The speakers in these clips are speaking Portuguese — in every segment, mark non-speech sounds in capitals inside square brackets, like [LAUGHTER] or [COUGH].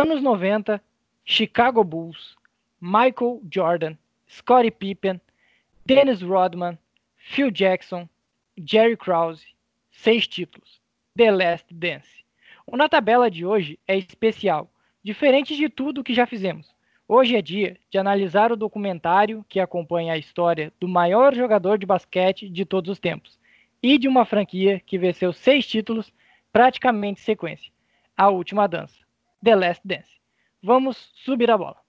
Anos 90, Chicago Bulls, Michael Jordan, Scottie Pippen, Dennis Rodman, Phil Jackson, Jerry Krause, seis títulos. The Last Dance. O Na Tabela de hoje é especial, diferente de tudo que já fizemos. Hoje é dia de analisar o documentário que acompanha a história do maior jogador de basquete de todos os tempos e de uma franquia que venceu seis títulos praticamente em sequência. A última dança, The Last Dance. Vamos subir a bola.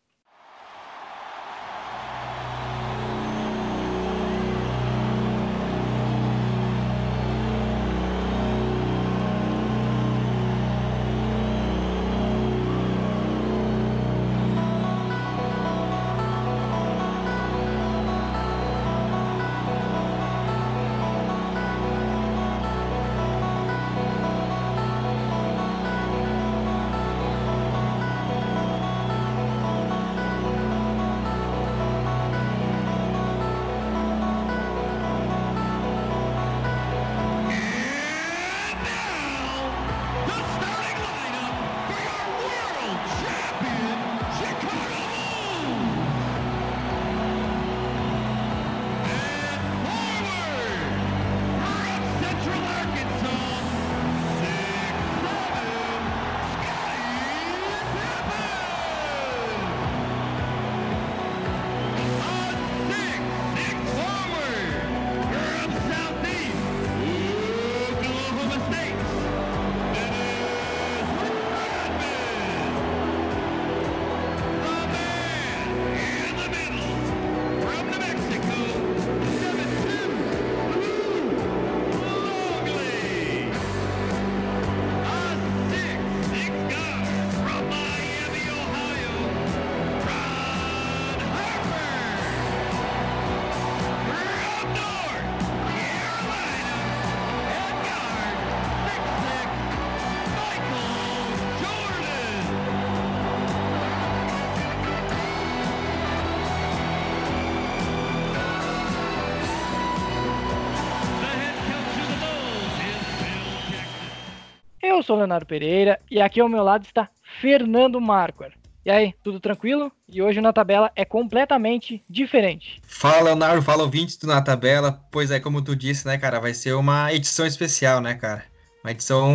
Eu sou Leonardo Pereira e aqui ao meu lado está Fernando Marquardt. E aí, tudo tranquilo? E hoje na tabela é completamente diferente. Fala, Leonardo, fala ouvintes do Na Tabela. Pois é, como tu disse, né, cara, vai ser uma edição especial, né, cara? Uma edição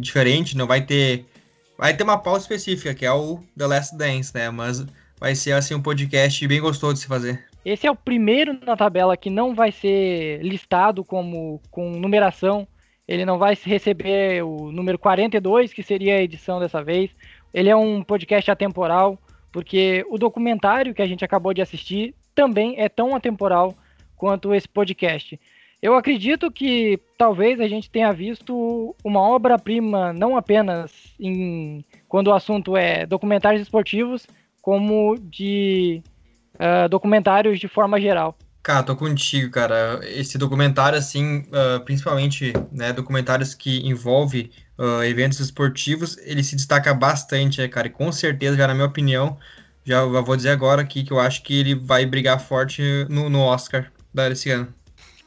diferente, não vai ter. Vai ter uma pauta específica, que é o The Last Dance, né? Mas vai ser, assim, um podcast bem gostoso de se fazer. Esse é o primeiro na tabela que não vai ser listado como com numeração ele não vai receber o número 42, que seria a edição dessa vez. Ele é um podcast atemporal, porque o documentário que a gente acabou de assistir também é tão atemporal quanto esse podcast. Eu acredito que talvez a gente tenha visto uma obra-prima não apenas em quando o assunto é documentários esportivos, como de uh, documentários de forma geral. Cara, tô contigo, cara. Esse documentário, assim, uh, principalmente, né, documentários que envolvem uh, eventos esportivos, ele se destaca bastante, né, cara? E com certeza, já na minha opinião, já, já vou dizer agora aqui que eu acho que ele vai brigar forte no, no Oscar desse ano.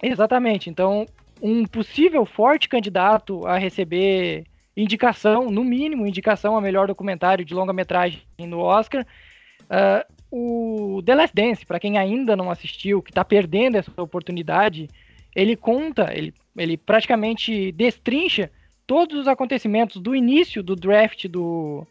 Exatamente. Então, um possível forte candidato a receber indicação, no mínimo, indicação a melhor documentário de longa-metragem no Oscar. Uh, o The Last Dance, para quem ainda não assistiu, que está perdendo essa oportunidade, ele conta, ele, ele praticamente destrincha todos os acontecimentos do início do draft do.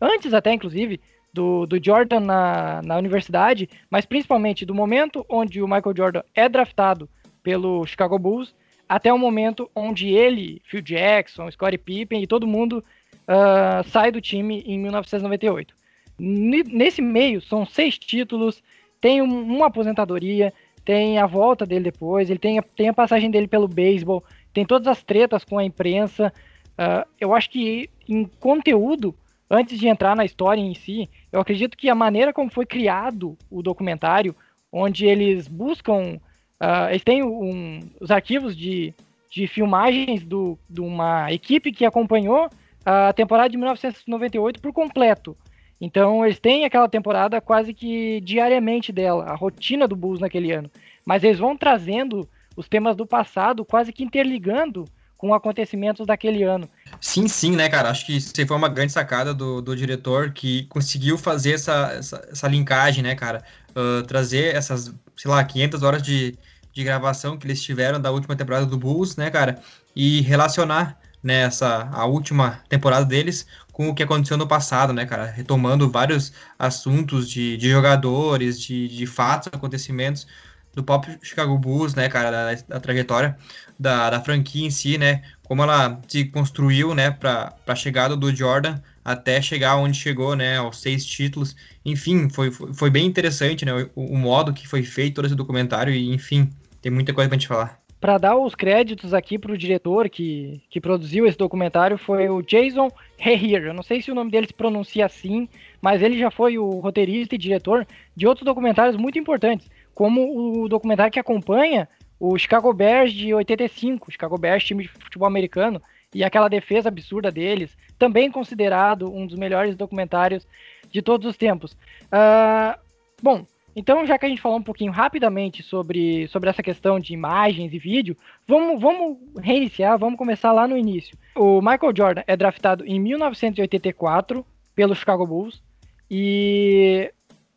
Antes até, inclusive, do, do Jordan na, na universidade, mas principalmente do momento onde o Michael Jordan é draftado pelo Chicago Bulls até o momento onde ele, Phil Jackson, Scottie Pippen e todo mundo uh, sai do time em 1998. Nesse meio, são seis títulos, tem uma aposentadoria, tem a volta dele depois, ele tem a, tem a passagem dele pelo beisebol, tem todas as tretas com a imprensa. Uh, eu acho que em conteúdo, antes de entrar na história em si, eu acredito que a maneira como foi criado o documentário, onde eles buscam, uh, eles têm um, os arquivos de, de filmagens do, de uma equipe que acompanhou a temporada de 1998 por completo. Então eles têm aquela temporada quase que diariamente dela, a rotina do Bulls naquele ano. Mas eles vão trazendo os temas do passado, quase que interligando com acontecimentos daquele ano. Sim, sim, né, cara? Acho que isso foi uma grande sacada do, do diretor que conseguiu fazer essa, essa, essa linkagem, né, cara? Uh, trazer essas, sei lá, 500 horas de, de gravação que eles tiveram da última temporada do Bulls, né, cara? E relacionar né, a última temporada deles com o que aconteceu no passado, né, cara? Retomando vários assuntos de, de jogadores, de, de fatos, acontecimentos do próprio Chicago Bulls, né, cara, da, da trajetória da, da, franquia em si, né, como ela se construiu, né, para a chegada do Jordan até chegar onde chegou, né, aos seis títulos. Enfim, foi, foi, foi bem interessante, né, o, o, modo que foi feito todo esse documentário e, enfim, tem muita coisa para gente falar para dar os créditos aqui para o diretor que, que produziu esse documentário foi o Jason Herrier. Eu não sei se o nome dele se pronuncia assim, mas ele já foi o roteirista e diretor de outros documentários muito importantes, como o documentário que acompanha o Chicago Bears de 85, Chicago Bears, time de futebol americano, e aquela defesa absurda deles, também considerado um dos melhores documentários de todos os tempos. Uh, bom, então, já que a gente falou um pouquinho rapidamente sobre, sobre essa questão de imagens e vídeo, vamos, vamos reiniciar, vamos começar lá no início. O Michael Jordan é draftado em 1984 pelo Chicago Bulls e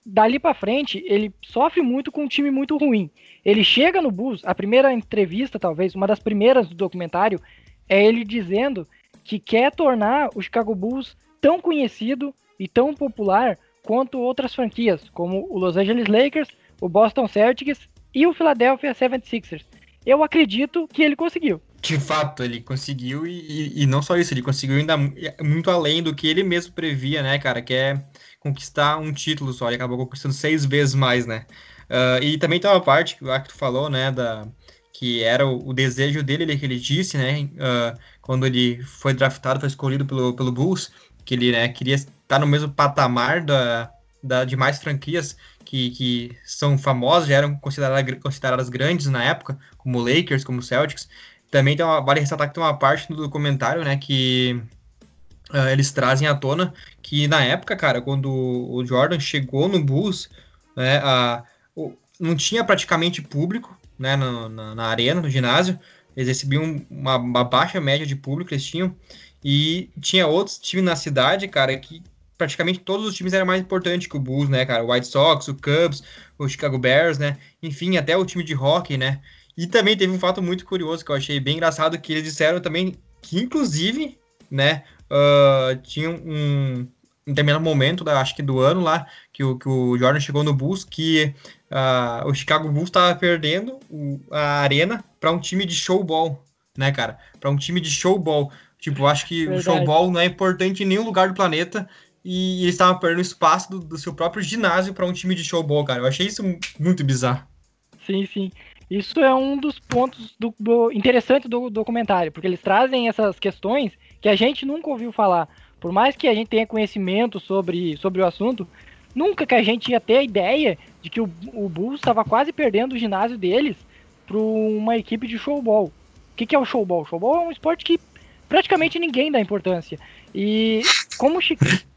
dali para frente ele sofre muito com um time muito ruim. Ele chega no Bulls, a primeira entrevista, talvez, uma das primeiras do documentário, é ele dizendo que quer tornar o Chicago Bulls tão conhecido e tão popular quanto outras franquias, como o Los Angeles Lakers, o Boston Celtics e o Philadelphia 76ers. Eu acredito que ele conseguiu. De fato, ele conseguiu e, e, não só isso, ele conseguiu ainda muito além do que ele mesmo previa, né, cara, que é conquistar um título só, ele acabou conquistando seis vezes mais, né. Uh, e também tem uma parte que o tu falou, né, da, que era o, o desejo dele, ele, que ele disse, né, uh, quando ele foi draftado, foi escolhido pelo, pelo Bulls, que ele né, queria estar no mesmo patamar da, da demais franquias que, que são famosas, já eram consideradas, consideradas grandes na época, como Lakers, como Celtics. Também tem uma, vale ressaltar que tem uma parte do documentário, né, que uh, eles trazem à tona que na época, cara, quando o Jordan chegou no Bulls, né, não tinha praticamente público, né, na, na, na arena, no ginásio, eles recebiam uma, uma, baixa média de público, eles tinham, e tinha outros times na cidade, cara, que praticamente todos os times eram mais importantes que o Bulls, né, cara? O White Sox, o Cubs, o Chicago Bears, né? Enfim, até o time de hockey, né? E também teve um fato muito curioso que eu achei bem engraçado, que eles disseram também que, inclusive, né, uh, tinha um, um determinado momento, da, acho que do ano lá, que o, que o Jordan chegou no Bulls, que uh, o Chicago Bulls estava perdendo o, a arena para um time de showball, né, cara? Para um time de showball. Tipo, eu acho que Verdade. o showball não é importante em nenhum lugar do planeta e eles estavam perdendo espaço do, do seu próprio ginásio para um time de showball, cara. Eu achei isso muito bizarro. Sim, sim. Isso é um dos pontos do, do interessantes do documentário, porque eles trazem essas questões que a gente nunca ouviu falar. Por mais que a gente tenha conhecimento sobre, sobre o assunto, nunca que a gente ia ter a ideia de que o, o Bulls estava quase perdendo o ginásio deles para uma equipe de showball. O que, que é o showball? O showball é um esporte que praticamente ninguém dá importância. E como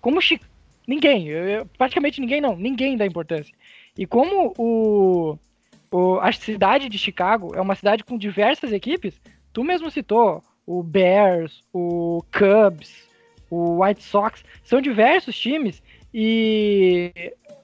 como ninguém, praticamente ninguém não, ninguém dá importância. E como o, o, a cidade de Chicago é uma cidade com diversas equipes, tu mesmo citou o Bears, o Cubs, o White Sox, são diversos times e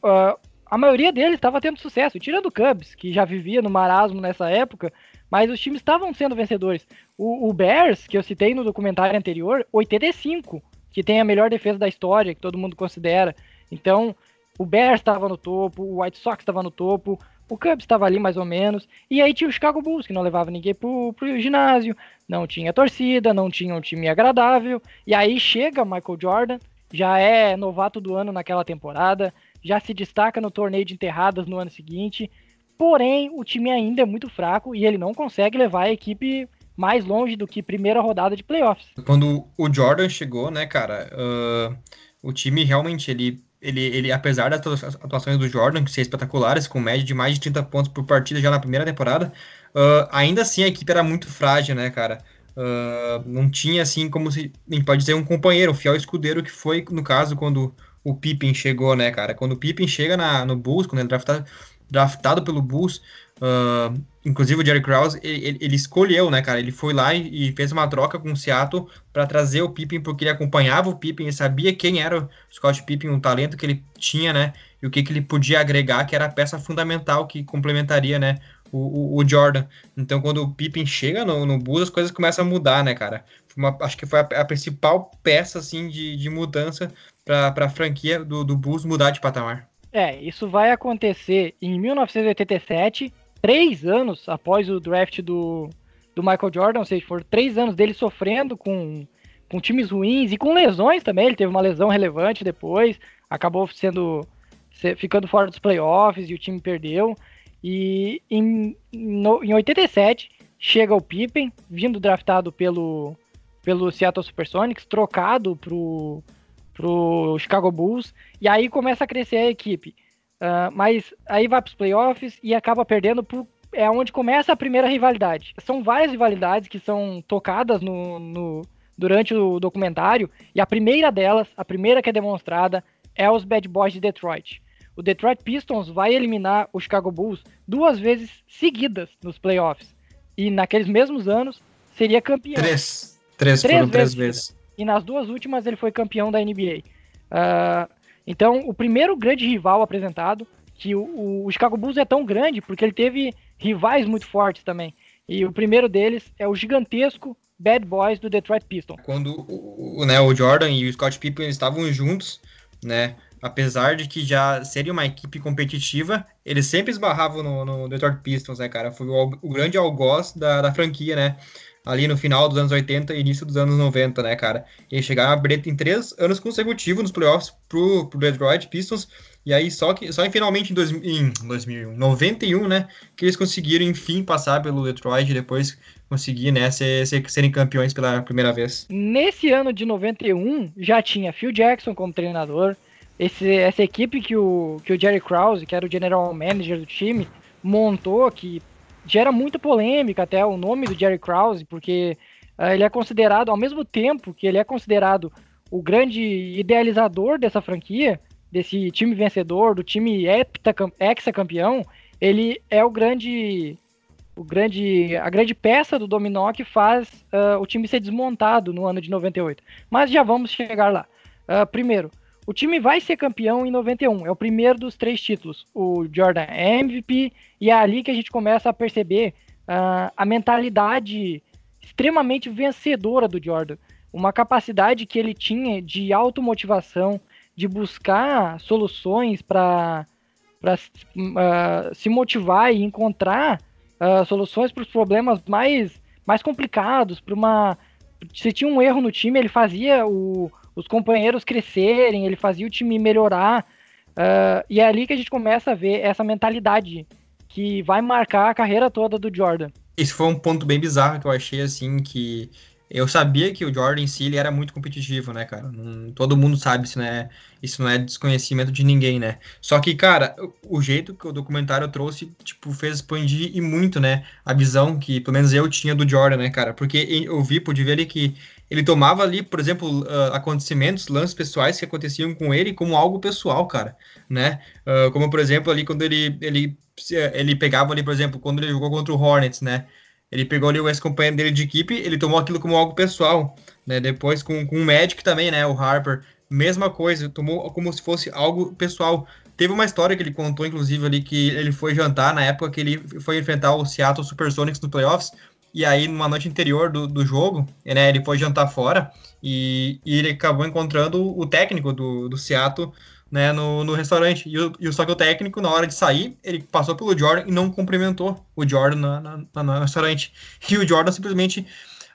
uh, a maioria deles estava tendo sucesso, tirando o Cubs, que já vivia no marasmo nessa época, mas os times estavam sendo vencedores. O, o, Bears, que eu citei no documentário anterior, 85, que tem a melhor defesa da história, que todo mundo considera. Então, o Bears estava no topo, o White Sox estava no topo, o Cubs estava ali mais ou menos, e aí tinha o Chicago Bulls, que não levava ninguém pro, pro ginásio, não tinha torcida, não tinha um time agradável, e aí chega Michael Jordan, já é novato do ano naquela temporada, já se destaca no torneio de enterradas no ano seguinte, Porém, o time ainda é muito fraco e ele não consegue levar a equipe mais longe do que primeira rodada de playoffs. Quando o Jordan chegou, né, cara, uh, o time realmente, ele, ele, ele, apesar das atuações do Jordan, que são espetaculares, com média de mais de 30 pontos por partida já na primeira temporada, uh, ainda assim a equipe era muito frágil, né, cara? Uh, não tinha, assim, como se, a gente pode dizer, um companheiro, um fiel escudeiro, que foi, no caso, quando o Pippen chegou, né, cara? Quando o Pippen chega na, no Bulls, quando ele draftado, draftado pelo Bulls, Uh, inclusive o Jerry Krause, ele, ele, escolheu, né, cara? Ele foi lá e, e fez uma troca com o Seattle para trazer o Pippen, porque ele acompanhava o Pippen e sabia quem era o Scott Pippen, o talento que ele tinha, né? E o que, que ele podia agregar, que era a peça fundamental que complementaria, né? O, o, o Jordan. Então, quando o Pippen chega no, no Bulls, as coisas começam a mudar, né, cara? Uma, acho que foi a, a, principal peça, assim, de, de mudança para a franquia do, do Bulls mudar de patamar. É, isso vai acontecer em 1987, três anos após o draft do, do Michael Jordan, ou seja, foram três anos dele sofrendo com, com times ruins e com lesões também. Ele teve uma lesão relevante depois, acabou sendo ficando fora dos playoffs e o time perdeu. E em, no, em 87 chega o Pippen, vindo draftado pelo, pelo Seattle Supersonics, trocado pro, pro Chicago Bulls, e aí começa a crescer a equipe. Uh, mas aí vai para os playoffs e acaba perdendo por, é onde começa a primeira rivalidade. São várias rivalidades que são tocadas no, no, durante o documentário, e a primeira delas, a primeira que é demonstrada, é os Bad Boys de Detroit. O Detroit Pistons vai eliminar o Chicago Bulls duas vezes seguidas nos playoffs. E naqueles mesmos anos seria campeão. Três. Três, três foram vezes três vezes. E nas duas últimas ele foi campeão da NBA. Uh, ah, então, o primeiro grande rival apresentado, que o, o, Chicago Bulls é tão grande porque ele teve rivais muito fortes também. E o primeiro deles é o gigantesco Bad Boys do Detroit Pistons. Quando o, né, o Jordan e o Scott Pippen estavam juntos, né, apesar de que já seria uma equipe competitiva, eles sempre esbarravam no, no Detroit Pistons, né, cara? Foi o, o grande algoz da, da franquia, né? Ali no final dos anos 80 e início dos anos 90, né, cara? E chegaram a abrir em três anos consecutivos nos playoffs pro, pro Detroit Pistons, e aí só que só finalmente em, dois, em 2091, né, que eles conseguiram enfim passar pelo Detroit e depois conseguir, né, ser, ser, serem campeões pela primeira vez. Nesse ano de 91 já tinha Phil Jackson como treinador, esse, essa equipe que o, que o Jerry Krause, que era o general manager do time, montou, que gera muita polêmica até o nome do Jerry Krause, porque uh, ele é considerado, ao mesmo tempo que ele é considerado o grande idealizador dessa franquia, desse time vencedor, do time ex-campeão, ele é o grande, o grande, a grande peça do dominó que faz uh, o time ser desmontado no ano de 98. Mas já vamos chegar lá. Uh, primeiro, o time vai ser campeão em 91, é o primeiro dos três títulos. O Jordan é MVP e é ali que a gente começa a perceber uh, a mentalidade extremamente vencedora do Jordan. Uma capacidade que ele tinha de automotivação, de buscar soluções para uh, se motivar e encontrar uh, soluções para os problemas mais, mais complicados. Para uma se tinha um erro no time, ele fazia o, os companheiros crescerem, ele fazia o time melhorar. Uh, e é ali que a gente começa a ver essa mentalidade que vai marcar a carreira toda do Jordan. Esse foi um ponto bem bizarro que eu achei, assim, que eu sabia que o Jordan em si ele era muito competitivo, né, cara? Não, todo mundo sabe, isso não, é, isso não é desconhecimento de ninguém, né? Só que, cara, o, o jeito que o documentário trouxe, tipo, fez expandir e muito, né, a visão que, pelo menos eu tinha do Jordan, né, cara? Porque eu vi, pude ver ali que ele tomava ali, por exemplo, uh, acontecimentos, lances pessoais que aconteciam com ele como algo pessoal, cara, né? Uh, como, por exemplo, ali quando ele, ele, ele pegava ali, por exemplo, quando ele jogou contra o Hornets, né? Ele pegou ali o ex-companheiro dele de equipe, ele tomou aquilo como algo pessoal, né? Depois com, com o Magic também, né? O Harper, mesma coisa, tomou como se fosse algo pessoal. Teve uma história que ele contou, inclusive, ali, que ele foi jantar na época que ele foi enfrentar o Seattle Supersonics no playoffs, e aí numa noite anterior do, do jogo, né, ele foi jantar fora, e, e ele acabou encontrando o técnico do, do Seattle né, no, no restaurante. E, o, e só que o técnico, na hora de sair, ele passou pelo Jordan e não cumprimentou o Jordan na, na, no restaurante. [LAUGHS] E o Jordan simplesmente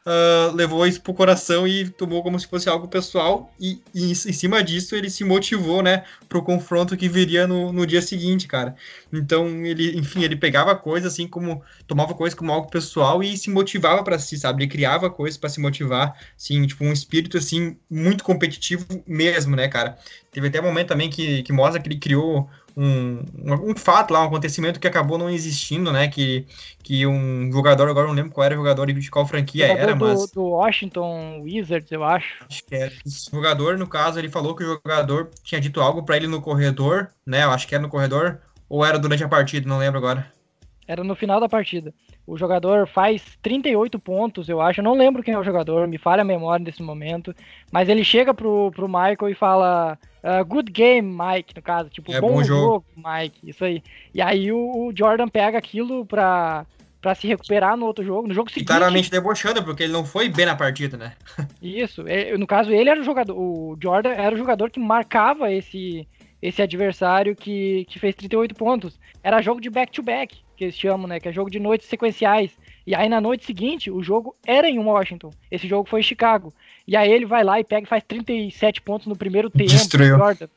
uh, levou isso pro coração e tomou como se fosse algo pessoal. E, e em cima disso, ele se motivou, né, pro confronto que viria no, no dia seguinte, cara. Então, ele, enfim, ele pegava coisas assim como. tomava coisas como algo pessoal e se motivava para si, sabe? Ele criava coisas para se motivar, assim, tipo, um espírito, assim, muito competitivo mesmo, né, cara? Teve até um momento também que, que mostra que ele criou um, um, fato lá, um acontecimento que acabou não existindo, né? Que, que um jogador, agora não lembro qual era o jogador e de qual franquia era, do, mas. Do Washington Wizards, eu acho. Acho que era. Esse jogador, no caso, ele falou que o jogador tinha dito algo para ele no corredor, né? Eu acho que era no corredor, ou era durante a partida, não lembro agora. Era no final da partida. O jogador faz 38 pontos, eu acho. Eu não lembro quem é o jogador, me falha a memória nesse momento. Mas ele chega pro, pro Michael e fala: uh, Good game, Mike, no caso. Tipo, é bom, bom jogo. jogo. Mike. Isso aí. E aí o, o Jordan pega aquilo pra, pra se recuperar no outro jogo. No jogo E seguinte. claramente debochando, porque ele não foi bem na partida, né? [LAUGHS] Isso. é, No caso, ele era o jogador. O Jordan era o jogador que marcava esse, esse adversário que, que fez 38 pontos. Era jogo de back-to-back, que eles chamam, né? Que é jogo de noites sequenciais. E aí na noite seguinte, o jogo era em Washington. Esse jogo foi em Chicago. E aí ele vai lá e pega e faz 37 pontos no primeiro tempo. Destruiu. Jordan,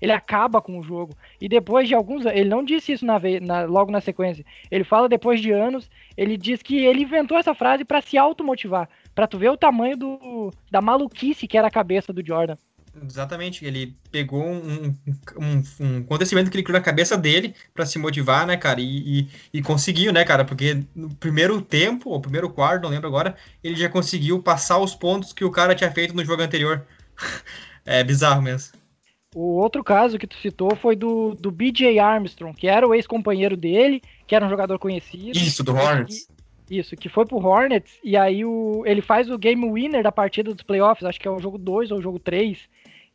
ele acaba com o jogo. E depois de alguns ele não disse isso na, na- logo na sequência. Ele fala depois de anos, ele diz que ele inventou essa frase pra se automotivar, Pra tu ver o tamanho do, da maluquice que era a cabeça do Jordan. Exatamente, ele pegou um, um, um acontecimento que ele criou na cabeça dele pra se motivar, né, cara? E, e, e conseguiu, né, cara? Porque no primeiro tempo, ou primeiro quarto, não lembro agora, ele já conseguiu passar os pontos que o cara tinha feito no jogo anterior. [LAUGHS] é bizarro mesmo. O outro caso que tu citou foi do, do BJ Armstrong, que era o ex-companheiro dele, que era um jogador conhecido. Isso, do Hornets. Isso, que foi pro Hornets, e aí o, ele faz o game winner da partida dos playoffs, acho que é o jogo 2 ou o jogo 3.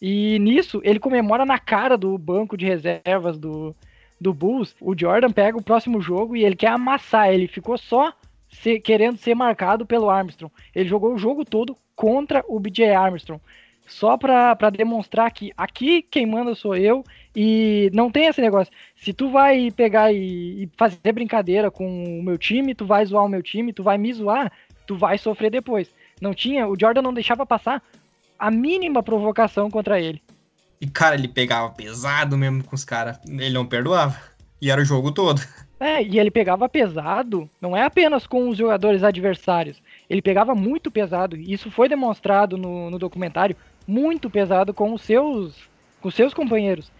E nisso, ele comemora na cara do banco de reservas do, do Bulls. O Jordan pega o próximo jogo e ele quer amassar. Ele ficou só ser- querendo ser marcado pelo Armstrong. Ele jogou o jogo todo contra o BJ Armstrong. Só pra demonstrar que aqui quem manda sou eu e não tem esse negócio. Se tu vai pegar e, e fazer brincadeira com o meu time, tu vai zoar o meu time, tu vai me zoar, tu vai sofrer depois. Não tinha, o Jordan não deixava passar a mínima provocação contra ele. E, cara, ele pegava pesado mesmo com os caras. Ele não perdoava. E era o jogo todo. É, e ele pegava pesado, não é apenas com os jogadores adversários. Ele pegava muito pesado, e isso foi demonstrado no, no documentário, muito pesado com os seus com os seus companheiros.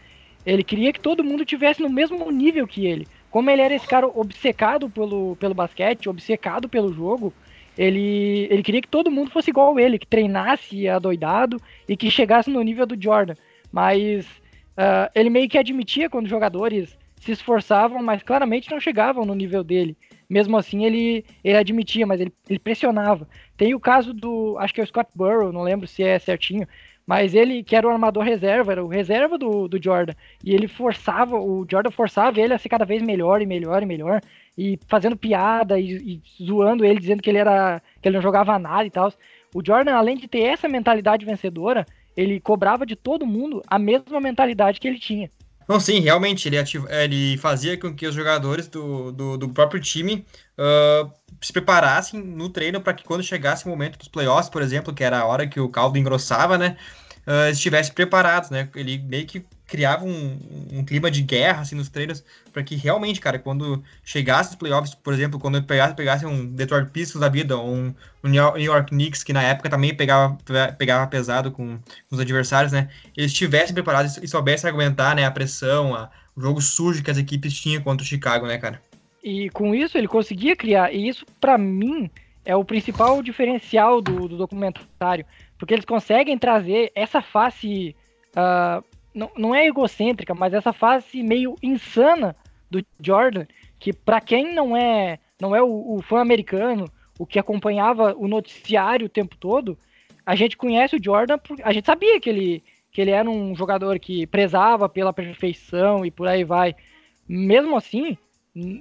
Ele queria que todo mundo tivesse no mesmo nível que ele. Como ele era esse cara obcecado pelo, pelo basquete, obcecado pelo jogo, ele, ele queria que todo mundo fosse igual a ele, que treinasse adoidado e que chegasse no nível do Jordan. Mas ah, ele meio que admitia quando os jogadores se esforçavam, mas claramente não chegavam no nível dele. Mesmo assim, ele, ele admitia, mas ele, ele pressionava. Tem o caso do, acho que é o Scott Burrow, não lembro se é certinho, mas ele, que era o armador reserva, era o reserva do, do Jordan, e ele forçava, o Jordan forçava ele a ser cada vez melhor e melhor e melhor, e fazendo piada e, e zoando ele, dizendo que ele era que ele não jogava nada e tal. O Jordan, além de ter essa mentalidade vencedora, ele cobrava de todo mundo a mesma mentalidade que ele tinha. Não, sim, realmente, ele, ativa, ele fazia com que os jogadores do, do, do próprio time ah, se preparassem no treino para que quando chegasse o momento dos playoffs, por exemplo, que era a hora que o caldo engrossava, né, ah, estivessem preparados, né, ele meio que criava um, um clima de guerra, assim, nos treinos, para que realmente, cara, quando chegasse os playoffs, por exemplo, quando pegasse, pegasse um Detroit Pistons da vida, ou um, New York Knicks, que na época também pegava, pegava pesado com os adversários, né, eles estivessem preparados e soubessem aguentar, né, a pressão, a, o jogo sujo que as equipes tinham contra o Chicago, né, cara? E com isso ele conseguia criar, e isso pra mim é o principal diferencial do, do documentário, porque eles conseguem trazer essa face, ah, não, não é egocêntrica, mas essa face meio insana do Jordan, que pra quem não é não é o, o fã americano, o que acompanhava o noticiário o tempo todo, a gente conhece o Jordan, por- a gente sabia que ele que ele era um jogador que prezava pela perfeição e por aí vai. Mesmo assim,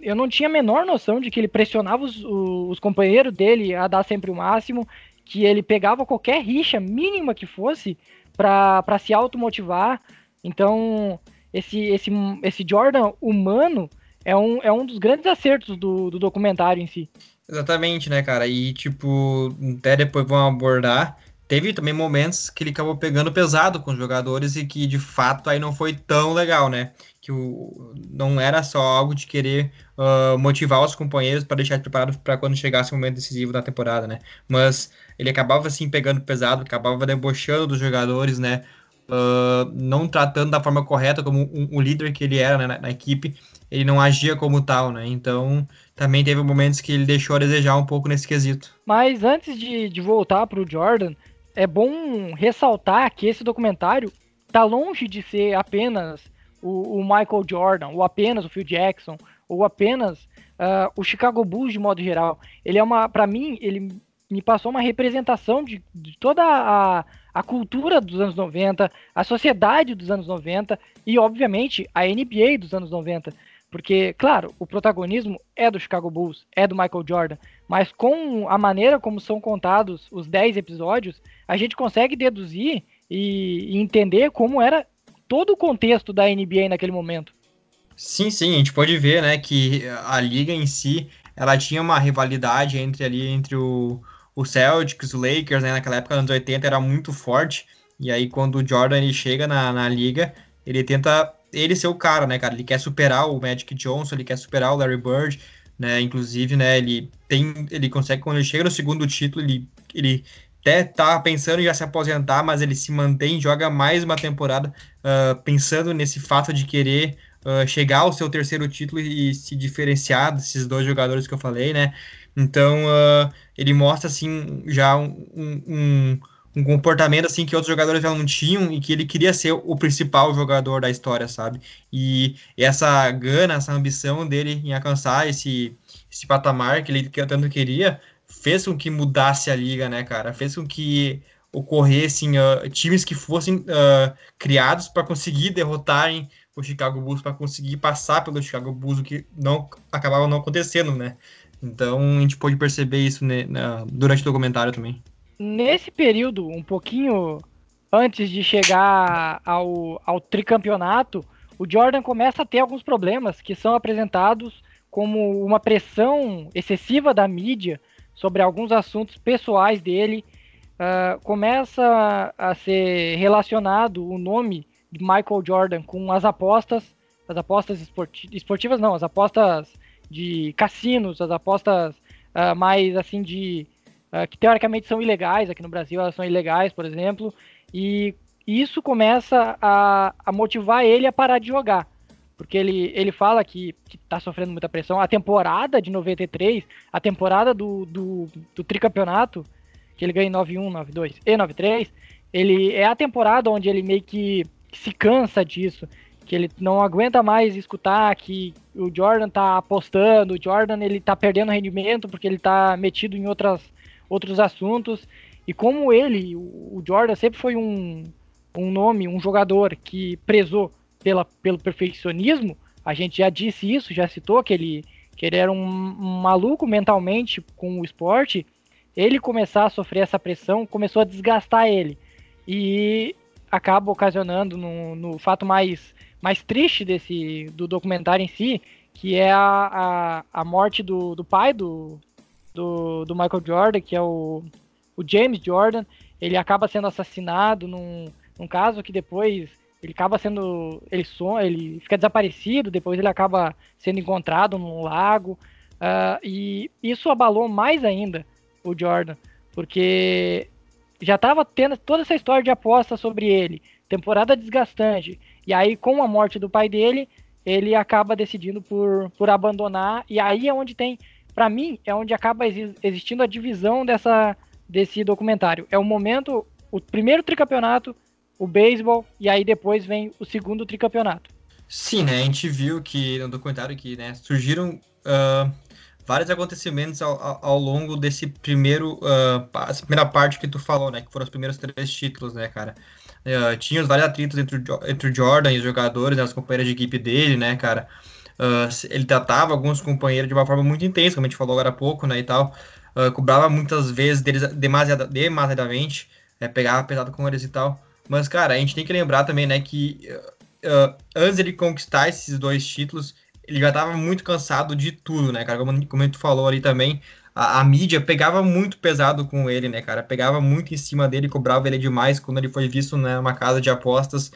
eu não tinha a menor noção de que ele pressionava os, os companheiros dele a dar sempre o máximo, que ele pegava qualquer rixa mínima que fosse para se automotivar. Então, esse, esse, esse Jordan humano é um, é um dos grandes acertos do, do documentário em si. Exatamente, né, cara? E, tipo, até depois vão abordar. Teve também momentos que ele acabou pegando pesado com os jogadores e que, de fato, aí não foi tão legal, né? Que o, não era só algo de querer ah, motivar os companheiros para deixar preparados para quando chegasse o momento decisivo da temporada, né? Mas ele acabava, assim, pegando pesado, acabava debochando dos jogadores, né? Ah, não tratando da forma correta como um, um líder que ele era né, na, na equipe. Ele não agia como tal, né? Então também teve momentos que ele deixou a desejar um pouco nesse quesito. Mas antes de, de voltar para o Jordan, é bom ressaltar que esse documentário tá longe de ser apenas o, o Michael Jordan, ou apenas o Phil Jackson, ou apenas uh, o Chicago Bulls de modo geral. Ele é uma, para mim, ele me passou uma representação de, de toda a, a cultura dos anos 90, a sociedade dos anos 90 e, obviamente, a NBA dos anos 90. Porque, claro, o protagonismo é do Chicago Bulls, é do Michael Jordan, mas com a maneira como são contados os 10 episódios, a gente consegue deduzir e, e entender como era todo o contexto da NBA naquele momento. Sim, sim, a gente pode ver, né, que a liga em si, ela tinha uma rivalidade entre ali entre o, o Celtics, o Lakers, né, naquela época, anos 80, era muito forte. E aí quando o Jordan ele chega na, na liga, ele tenta ele ser o cara, né, cara? Ele quer superar o Magic Johnson, ele quer superar o Larry Bird, né? Inclusive, né, ele tem ele consegue quando ele chega no segundo título, ele ele até tá pensando em já se aposentar, mas ele se mantém, joga mais uma temporada uh, pensando nesse fato de querer uh, chegar ao seu terceiro título e se diferenciar desses dois jogadores que eu falei, né? Então, uh, ele mostra, assim, já um, um, um, comportamento, assim, que outros jogadores já não tinham e que ele queria ser o principal jogador da história, sabe? E essa gana, essa ambição dele em alcançar esse, esse patamar que ele tanto queria, fez com que mudasse a liga, né, cara? Fez com que ocorressem uh, times que fossem uh, criados para conseguir derrotarem o Chicago Bulls para conseguir passar pelo Chicago Bulls, o que não acabava não acontecendo, né? Então a gente pode perceber isso né, durante o documentário também. Nesse período, um pouquinho antes de chegar ao, ao tricampeonato, o Jordan começa a ter alguns problemas que são apresentados como uma pressão excessiva da mídia sobre alguns assuntos pessoais dele. Uh, começa a ser relacionado o nome de Michael Jordan com as apostas, as apostas esporti esportivas não, as apostas de cassinos, as apostas uh, mais assim de uh, que teoricamente são ilegais aqui no Brasil, elas são ilegais, por exemplo, e isso começa a, a motivar ele a parar de jogar. Porque ele, ele fala que, está sofrendo muita pressão. A temporada de 93, a temporada do, do, do tricampeonato, que ele ganha em 91, 92 e 93, ele é a temporada onde ele meio que se cansa disso, que ele não aguenta mais escutar que o Jordan tá apostando, o Jordan ele tá perdendo rendimento porque ele tá metido em outras, outros assuntos. E como ele, o Jordan sempre foi um, um nome, um jogador que prezou pela, pelo perfeccionismo, a gente já disse isso, já citou que ele, que ele era um, um maluco mentalmente com o esporte, ele começar a sofrer essa pressão começou a desgastar ele. E acaba ocasionando no, no fato mais, mais triste desse do documentário em si, que é a, a, a morte do, do pai do, do, do Michael Jordan, que é o, o James Jordan. Ele acaba sendo assassinado num, num caso que depois ele acaba sendo. Ele, son, ele fica desaparecido, depois ele acaba sendo encontrado num lago. Uh, e isso abalou mais ainda o Jordan, porque já estava tendo toda essa história de aposta sobre ele, temporada desgastante. E aí, com a morte do pai dele, ele acaba decidindo por, por abandonar. E aí é onde tem, para mim, é onde acaba existindo a divisão dessa, desse documentário. É o momento, o primeiro tricampeonato, o beisebol, e aí depois vem o segundo tricampeonato. Sim, né? A gente viu que no documentário que né, surgiram uh, vários acontecimentos ao, ao, longo desse primeiro, uh, primeira parte que tu falou, né? Que foram os primeiros três títulos, né, cara? Uh, tinha vários atritos entre o, entre o Jordan e os jogadores, né, as companheiras de equipe dele, né, cara? Uh, ele tratava alguns companheiros de uma forma muito intensa, como a gente falou agora há pouco, né, e tal. Uh, cobrava muitas vezes deles demasiada, demasiadamente, é, pegava pesado com eles e tal. Mas, cara, a gente tem que lembrar também, né, que uh, antes de conquistar esses dois títulos, ele já estava muito cansado de tudo, né, cara? Como, como tu falou ali também, a, a, mídia pegava muito pesado com ele, né, cara? Pegava muito em cima dele, cobrava ele demais quando ele foi visto né, numa casa de apostas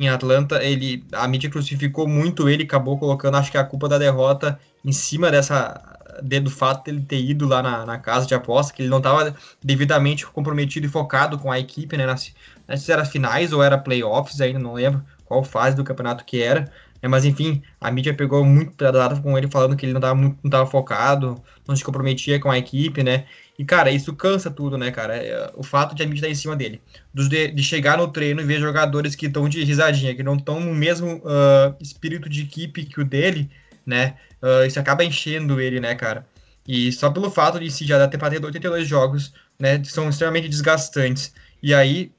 em Atlanta. Ele, a mídia crucificou muito ele, acabou colocando, acho que a culpa da derrota em cima dessa do fato de ele ter ido lá na, na casa de aposta, que ele não estava devidamente comprometido e focado com a equipe, né? Nas, se era finais ou era playoffs, ainda não lembro qual fase do campeonato que era. É, mas enfim, a mídia pegou muito pesado com ele, falando que ele não estava muito, não tava focado, não se comprometia com a equipe, né? E, cara, isso cansa tudo, né, cara? É, o fato de a mídia estar em cima dele. De, de chegar no treino e ver jogadores que estão de risadinha, que não estão no mesmo uh, espírito de equipe que o dele, né? Uh, isso acaba enchendo ele, né, cara? E só pelo fato de se já ter para ter 82 jogos, né, são extremamente desgastantes. E aí,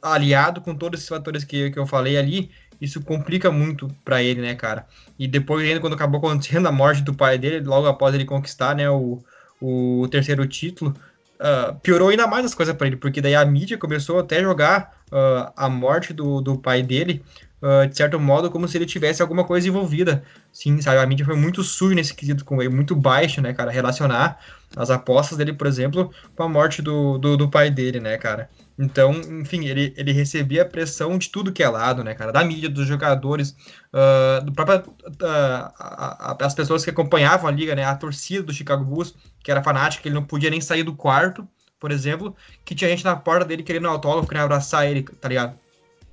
aliado com todos esses fatores que, que eu falei ali, isso complica muito para ele, né, cara? E depois, ainda quando acabou acontecendo a morte do pai dele, logo após ele conquistar, né, o, o terceiro título, uh, piorou ainda mais as coisas para ele, porque daí a mídia começou até a jogar uh, a morte do, do pai dele, uh, de certo modo, como se ele tivesse alguma coisa envolvida. Sim, sabe? A mídia foi muito suja nesse quesito com ele, muito baixo, né, cara? Relacionar as apostas dele, por exemplo, com a morte do, do, do pai dele, né, cara? Então, enfim, ele, ele recebia pressão de tudo que é lado, né, cara? Da mídia, dos jogadores, uh, do próprio, uh, a, a, as pessoas que acompanhavam a liga, né? A torcida do Chicago Bulls, que era fanática, ele não podia nem sair do quarto, por exemplo, que tinha gente na porta dele querendo autógrafo, querendo abraçar ele, tá ligado?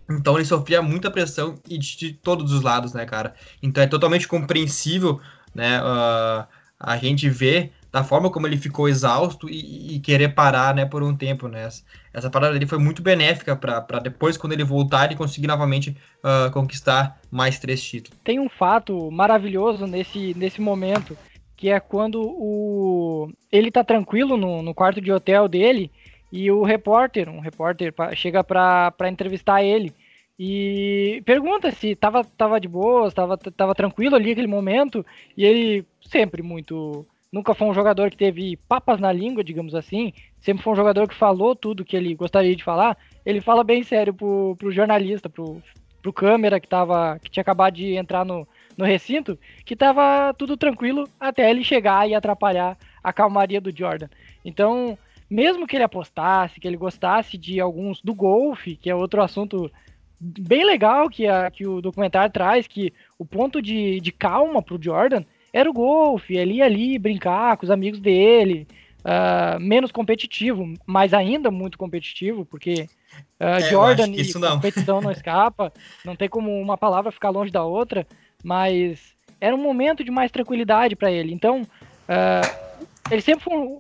Então ele sofria muita pressão e de, de todos os lados, né, cara? Então é totalmente compreensível, né, uh, a gente ver da forma como ele ficou exausto e, e, querer parar, né, por um tempo, né? Essa parada dele foi muito benéfica para depois, quando ele voltar, ele conseguir novamente uh, conquistar mais três títulos. Tem um fato maravilhoso nesse, nesse momento, que é quando o ele tá tranquilo no, no quarto de hotel dele e o repórter, um repórter chega para entrevistar ele e pergunta se tava, tava de boa, estava tava tranquilo ali aquele momento, e ele sempre muito nunca foi um jogador que teve papas na língua, digamos assim. Sempre foi um jogador que falou tudo que ele gostaria de falar. Ele fala bem sério pro, pro jornalista, pro, pro câmera que, tava, que tinha acabado de entrar no, no recinto, que tava tudo tranquilo até ele chegar e atrapalhar a calmaria do Jordan. Então, mesmo que ele apostasse, que ele gostasse de alguns do golfe, que é outro assunto bem legal que, a, que o documentário traz, que o ponto de, de calma pro Jordan era o golfe, ele ia ali brincar com os amigos dele, uh, menos competitivo, mas ainda muito competitivo, porque uh, é, Jordan e não. competição não escapa, não tem como uma palavra ficar longe da outra, mas era um momento de mais tranquilidade para ele. Então, uh, ele sempre foi um,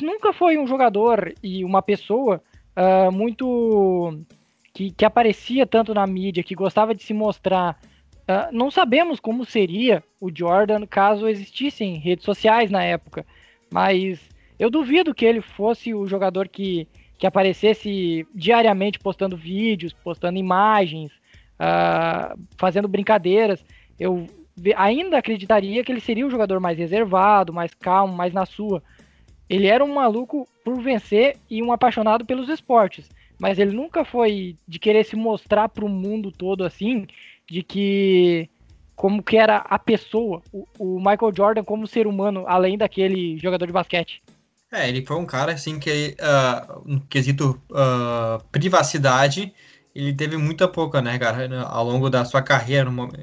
nunca foi um jogador e uma pessoa muito que, que aparecia tanto na mídia, que gostava de se mostrar Uh, não sabemos como seria o Jordan caso existissem redes sociais na época, mas eu duvido que ele fosse o jogador que, que aparecesse diariamente postando vídeos, postando imagens, uh, fazendo brincadeiras. Eu ainda acreditaria que ele seria um jogador mais reservado, mais calmo, mais na sua. Ele era um maluco por vencer e um apaixonado pelos esportes, mas ele nunca foi de querer se mostrar para o mundo todo assim de que como que era a pessoa, o, o, Michael Jordan como ser humano, além daquele jogador de basquete. É, ele foi um cara assim que, uh, no quesito uh, privacidade, ele teve muita pouca, né, cara, ao longo da sua carreira, momento,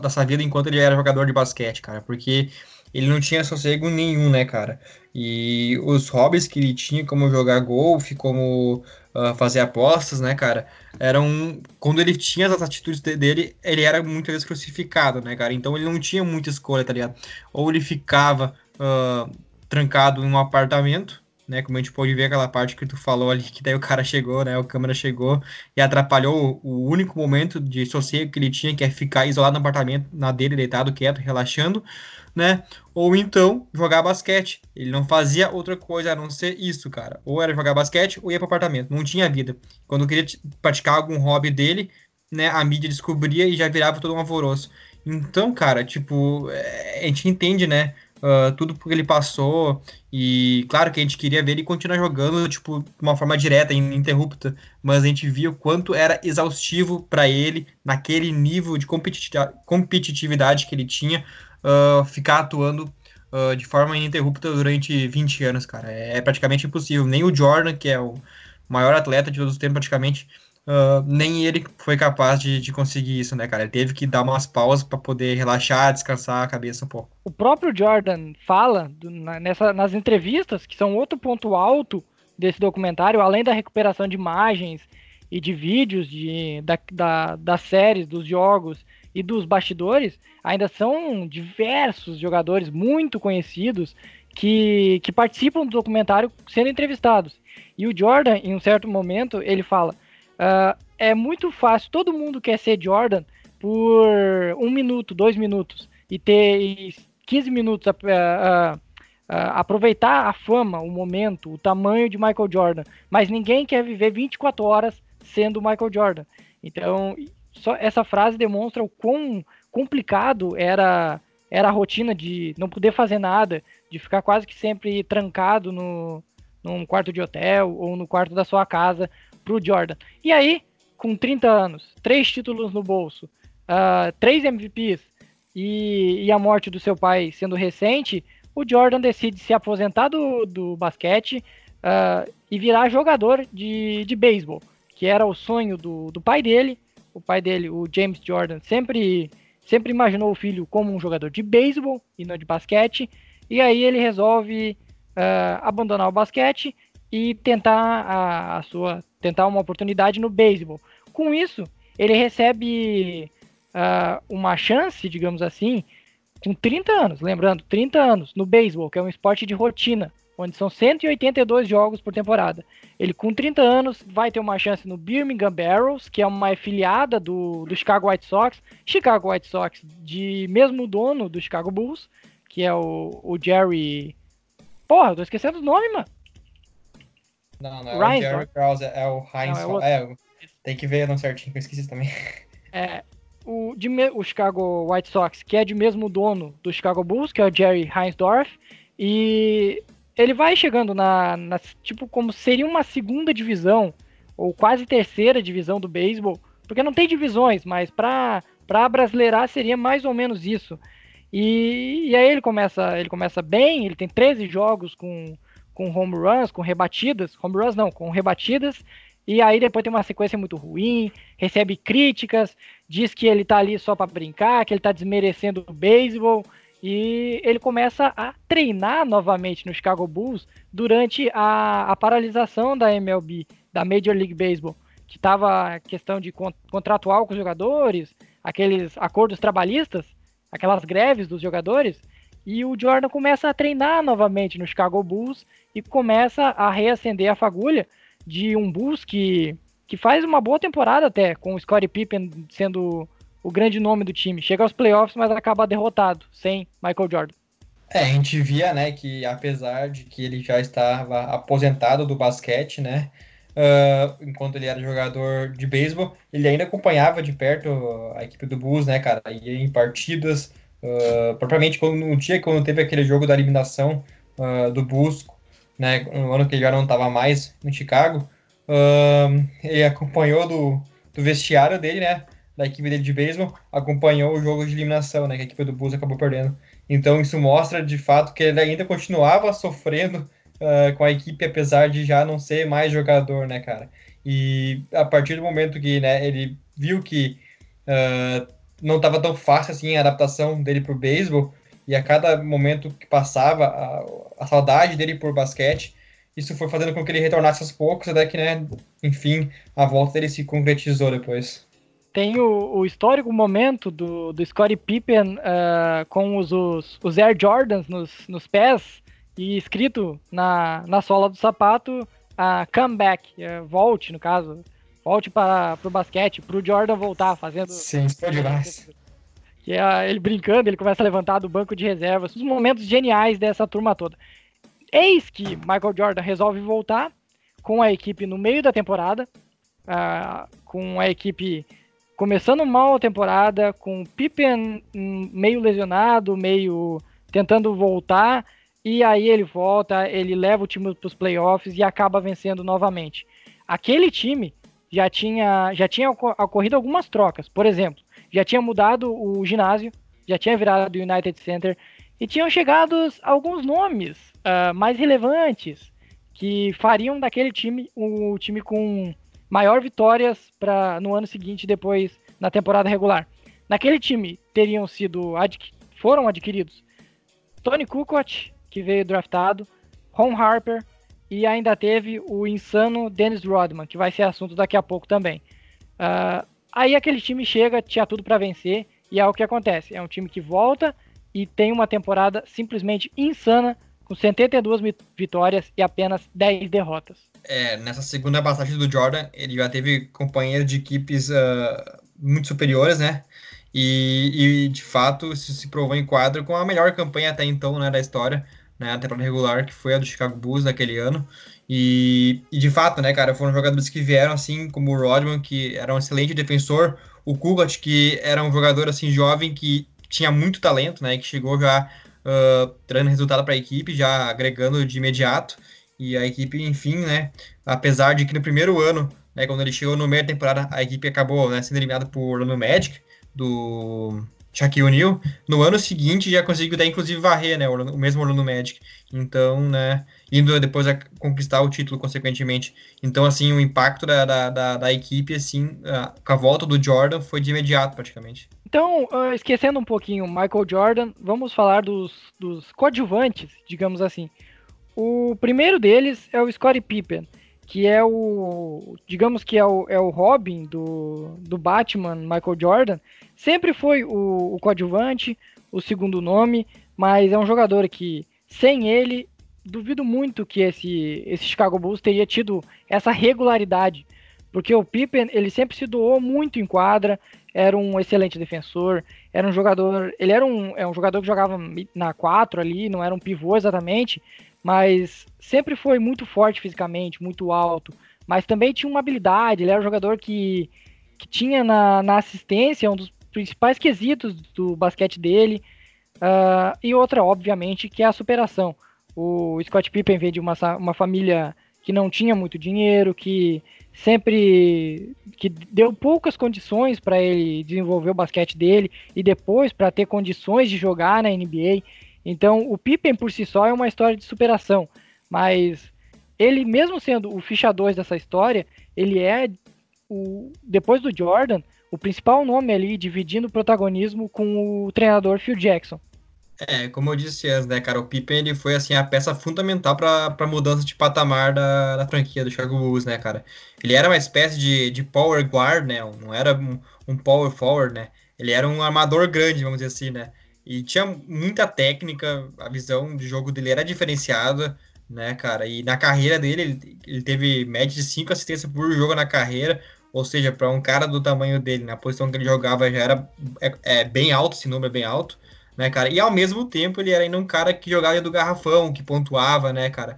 da sua vida enquanto ele era jogador de basquete, cara, porque ele não tinha sossego nenhum, né, cara? E os hobbies que ele tinha, como jogar golfe, como uh, fazer apostas, né, cara? Eram. Quando ele tinha as atitudes dele, ele era muitas vezes crucificado, né, cara? Então ele não tinha muita escolha, tá ligado? Ou ele ficava uh, trancado em um apartamento, né? Como a gente pode ver aquela parte que tu falou ali, que daí o cara chegou, né? O câmera chegou e atrapalhou o único momento de sossego que ele tinha, que é ficar isolado no apartamento, na dele, deitado, quieto, relaxando né? Ou então jogar basquete. Ele não fazia outra coisa a não ser isso, cara. Ou era jogar basquete ou ia para apartamento. Não tinha vida. Quando queria praticar algum hobby dele, né, a mídia descobria e já virava todo um alvoroço. Então, cara, tipo, é, a gente entende, né? Uh, tudo porque ele passou. E claro que a gente queria ver ele continuar jogando, tipo, de uma forma direta, ininterrupta. Mas a gente via o quanto era exaustivo para ele, naquele nível de competitividade que ele tinha, uh, ficar atuando uh, de forma ininterrupta durante 20 anos, cara. É, praticamente impossível. Nem o Jordan, que é o maior atleta de todos os tempos, praticamente, uh, nem ele foi capaz de, de, conseguir isso, né, cara? Ele teve que dar umas pausas para poder relaxar, descansar a cabeça um pouco. O próprio Jordan fala do, na, nessa, nas entrevistas, que são outro ponto alto desse documentário, além da recuperação de imagens e de vídeos de, da, da, das séries, dos jogos e dos bastidores, ainda são diversos jogadores muito conhecidos que, que participam do documentário sendo entrevistados. E o Jordan, em um certo momento, ele fala: uh, é muito fácil, todo mundo quer ser Jordan por um minuto, dois minutos. e ter 15 minutos a, a, a, aproveitar a fama, o momento, o tamanho de Michael Jordan. Mas ninguém quer viver 24 horas sendo Michael Jordan. Então, só essa frase demonstra o quão complicado era era a rotina de não poder fazer nada, de ficar quase que sempre trancado no, num quarto de hotel ou no quarto da sua casa pro Jordan. E aí, com 30 anos, três títulos no bolso, uh, três MVPs e, e, a morte do seu pai sendo recente, o Jordan decide se aposentar do, do basquete uh, e virar jogador de, de beisebol, que era o sonho do, do pai dele. O pai dele, o James Jordan, sempre, sempre imaginou o filho como um jogador de beisebol e não de basquete. E aí ele resolve uh, abandonar o basquete e tentar a, a, sua tentar uma oportunidade no beisebol. Com isso, ele recebe uh, uma chance, digamos assim, com 30 anos, lembrando, 30 anos no beisebol, que é um esporte de rotina, onde são 182 jogos por temporada. Ele com 30 anos vai ter uma chance no Birmingham Barrels, que é uma afiliada do, do Chicago White Sox, Chicago White Sox de mesmo dono do Chicago Bulls, que é o, o Jerry Porra, tô esquecendo o nome, mano. Não, não, é o Jerry Krause, é o Heinz. Não, é, é, tem que ver não certinho, eu esqueci também. [LAUGHS] É, o, de, o Chicago White Sox, que é de mesmo dono do Chicago Bulls, que é o Jerry Heinsdorf, e ele vai chegando na, na, tipo, como seria uma segunda divisão, ou quase terceira divisão do beisebol, porque não tem divisões, mas para para brasileirar seria mais ou menos isso. E, e aí ele começa, ele começa bem, ele tem 13 jogos com, com home runs, com rebatidas, home runs não, com rebatidas, e aí depois tem uma sequência muito ruim, recebe críticas, diz que ele tá ali só para brincar, que ele tá desmerecendo o beisebol, e ele começa a treinar novamente no Chicago Bulls durante a, a paralisação da MLB, da Major League Baseball, que tava questão de contratual com os jogadores, aqueles acordos trabalhistas, aquelas greves dos jogadores, e o Jordan começa a treinar novamente no Chicago Bulls e começa a reacender a fagulha de um Bulls que, que faz uma boa temporada até, com o Scottie Pippen sendo o grande nome do time. Chega aos playoffs, mas acaba derrotado, sem Michael Jordan. É, a gente via, né, que apesar de que ele já estava aposentado do basquete, né, uh, enquanto ele era jogador de beisebol, ele ainda acompanhava de perto a equipe do Bulls, né, cara? Ia em partidas, uh, propriamente quando, no dia quando teve aquele jogo da eliminação uh, do Bulls, né, no ano que ele já não estava mais no Chicago, ele acompanhou do, do vestiário dele, né, da equipe dele de beisebol, acompanhou o jogo de eliminação, né, que a equipe do Bulls acabou perdendo. Então isso mostra de fato que ele ainda continuava sofrendo uh, com a equipe, apesar de já não ser mais jogador, né, cara? E a partir do momento que né, ele viu que uh, não estava tão fácil assim a adaptação dele para o beisebol, e a cada momento que passava, a, a, saudade dele por basquete, isso foi fazendo com que ele retornasse aos poucos, até que, né, enfim, a volta dele se concretizou depois. Tem o, o histórico momento do, do Scottie Pippen uh, com os, os, os Air Jordans nos, nos pés, e escrito na, na sola do sapato a comeback, é, volte no caso, volte para o basquete, para o Jordan voltar fazendo. Sim, foi demais. [LAUGHS] Que é ele brincando, ele começa a levantar do banco de reservas, os momentos geniais dessa turma toda. Eis que Michael Jordan resolve voltar com a equipe no meio da temporada, uh, com a equipe começando mal a temporada, com o Pippen hum, meio lesionado, meio tentando voltar, e aí ele volta, ele leva o time para os playoffs e acaba vencendo novamente. Aquele time já tinha, já tinha ocorrido algumas trocas. Por exemplo, já tinha mudado o ginásio, já tinha virado o United Center e tinham chegado alguns nomes uh, mais relevantes que fariam daquele time o time com maior vitórias para no ano seguinte depois na temporada regular. Naquele time teriam sido adqu foram adquiridos Tony Kukoc, que veio draftado, Ron Harper e ainda teve o insano Dennis Rodman, que vai ser assunto daqui a pouco também. Uh, aí aquele time chega, tinha tudo para vencer, e é o que acontece. É um time que volta e tem uma temporada simplesmente insana, com 72 vitórias e apenas 10 derrotas. É, nessa segunda passagem do Jordan, ele já teve companheiros de equipes uh, muito superiores, né? E, e de fato isso se provou em quadro com a melhor campanha até então né, da história, né, a temporada regular, que foi a do Chicago Bulls naquele ano. E, e, de fato, né, cara, foram jogadores que vieram assim, como o Rodman, que era um excelente defensor, o Kugat, que era um jogador assim jovem que tinha muito talento, né, que chegou já uh, trazendo resultado para a equipe, já agregando de imediato. E a equipe, enfim, né, apesar de que no primeiro ano, né, quando ele chegou no meio da temporada, a equipe acabou né, sendo eliminada por Orlando Magic, do Shaquille O'Neal. No ano seguinte já conseguiu dar, inclusive, varrer, né, o mesmo Orlando Magic. Então, né, indo depois a conquistar o título, consequentemente. Então, assim, o impacto da, da, da, da equipe, assim, com a volta do Jordan foi de imediato, praticamente. Então, uh, esquecendo um pouquinho Michael Jordan, vamos falar dos, dos coadjuvantes, digamos assim. O primeiro deles é o Scottie Pippen, que é o, digamos que é o, é o Robin do, do Batman, Michael Jordan. Sempre foi o, o coadjuvante, o segundo nome, mas é um jogador que, sem ele, duvido muito que esse, esse Chicago Bulls teria tido essa regularidade, porque o Pippen, ele sempre se doou muito em quadra, era um excelente defensor, era um jogador, ele era um, é um jogador que jogava na 4 ali, não era um pivô exatamente, mas sempre foi muito forte fisicamente, muito alto, mas também tinha uma habilidade, ele era um jogador que, que tinha na, na assistência um dos principais quesitos do basquete dele, uh, e outra, obviamente, que é a superação. O Scott Pippen veio de uma, uma família que não tinha muito dinheiro, que sempre que deu poucas condições para ele desenvolver o basquete dele e depois para ter condições de jogar na NBA. Então, o Pippen por si só é uma história de superação, mas ele, mesmo sendo o ficha 2 dessa história, ele é, o, depois do Jordan, o principal nome ali, dividindo o protagonismo com o treinador Phil Jackson. É, como eu disse antes, né, cara, o Pippen ele foi assim a peça fundamental para a mudança de patamar da, da franquia do Chicago Bulls, né, cara? Ele era uma espécie de, de power guard, né? Não era um, um power forward, né? Ele era um armador grande, vamos dizer assim, né? E tinha muita técnica, a visão de jogo dele era diferenciada, né, cara? E na carreira dele, ele, ele teve média de 5 assistências por jogo na carreira, ou seja, para um cara do tamanho dele, na posição que ele jogava, já era é, é, bem alto, esse número é bem alto, né, cara? E ao mesmo tempo, ele era ainda um cara que jogava do garrafão, que pontuava, né, cara?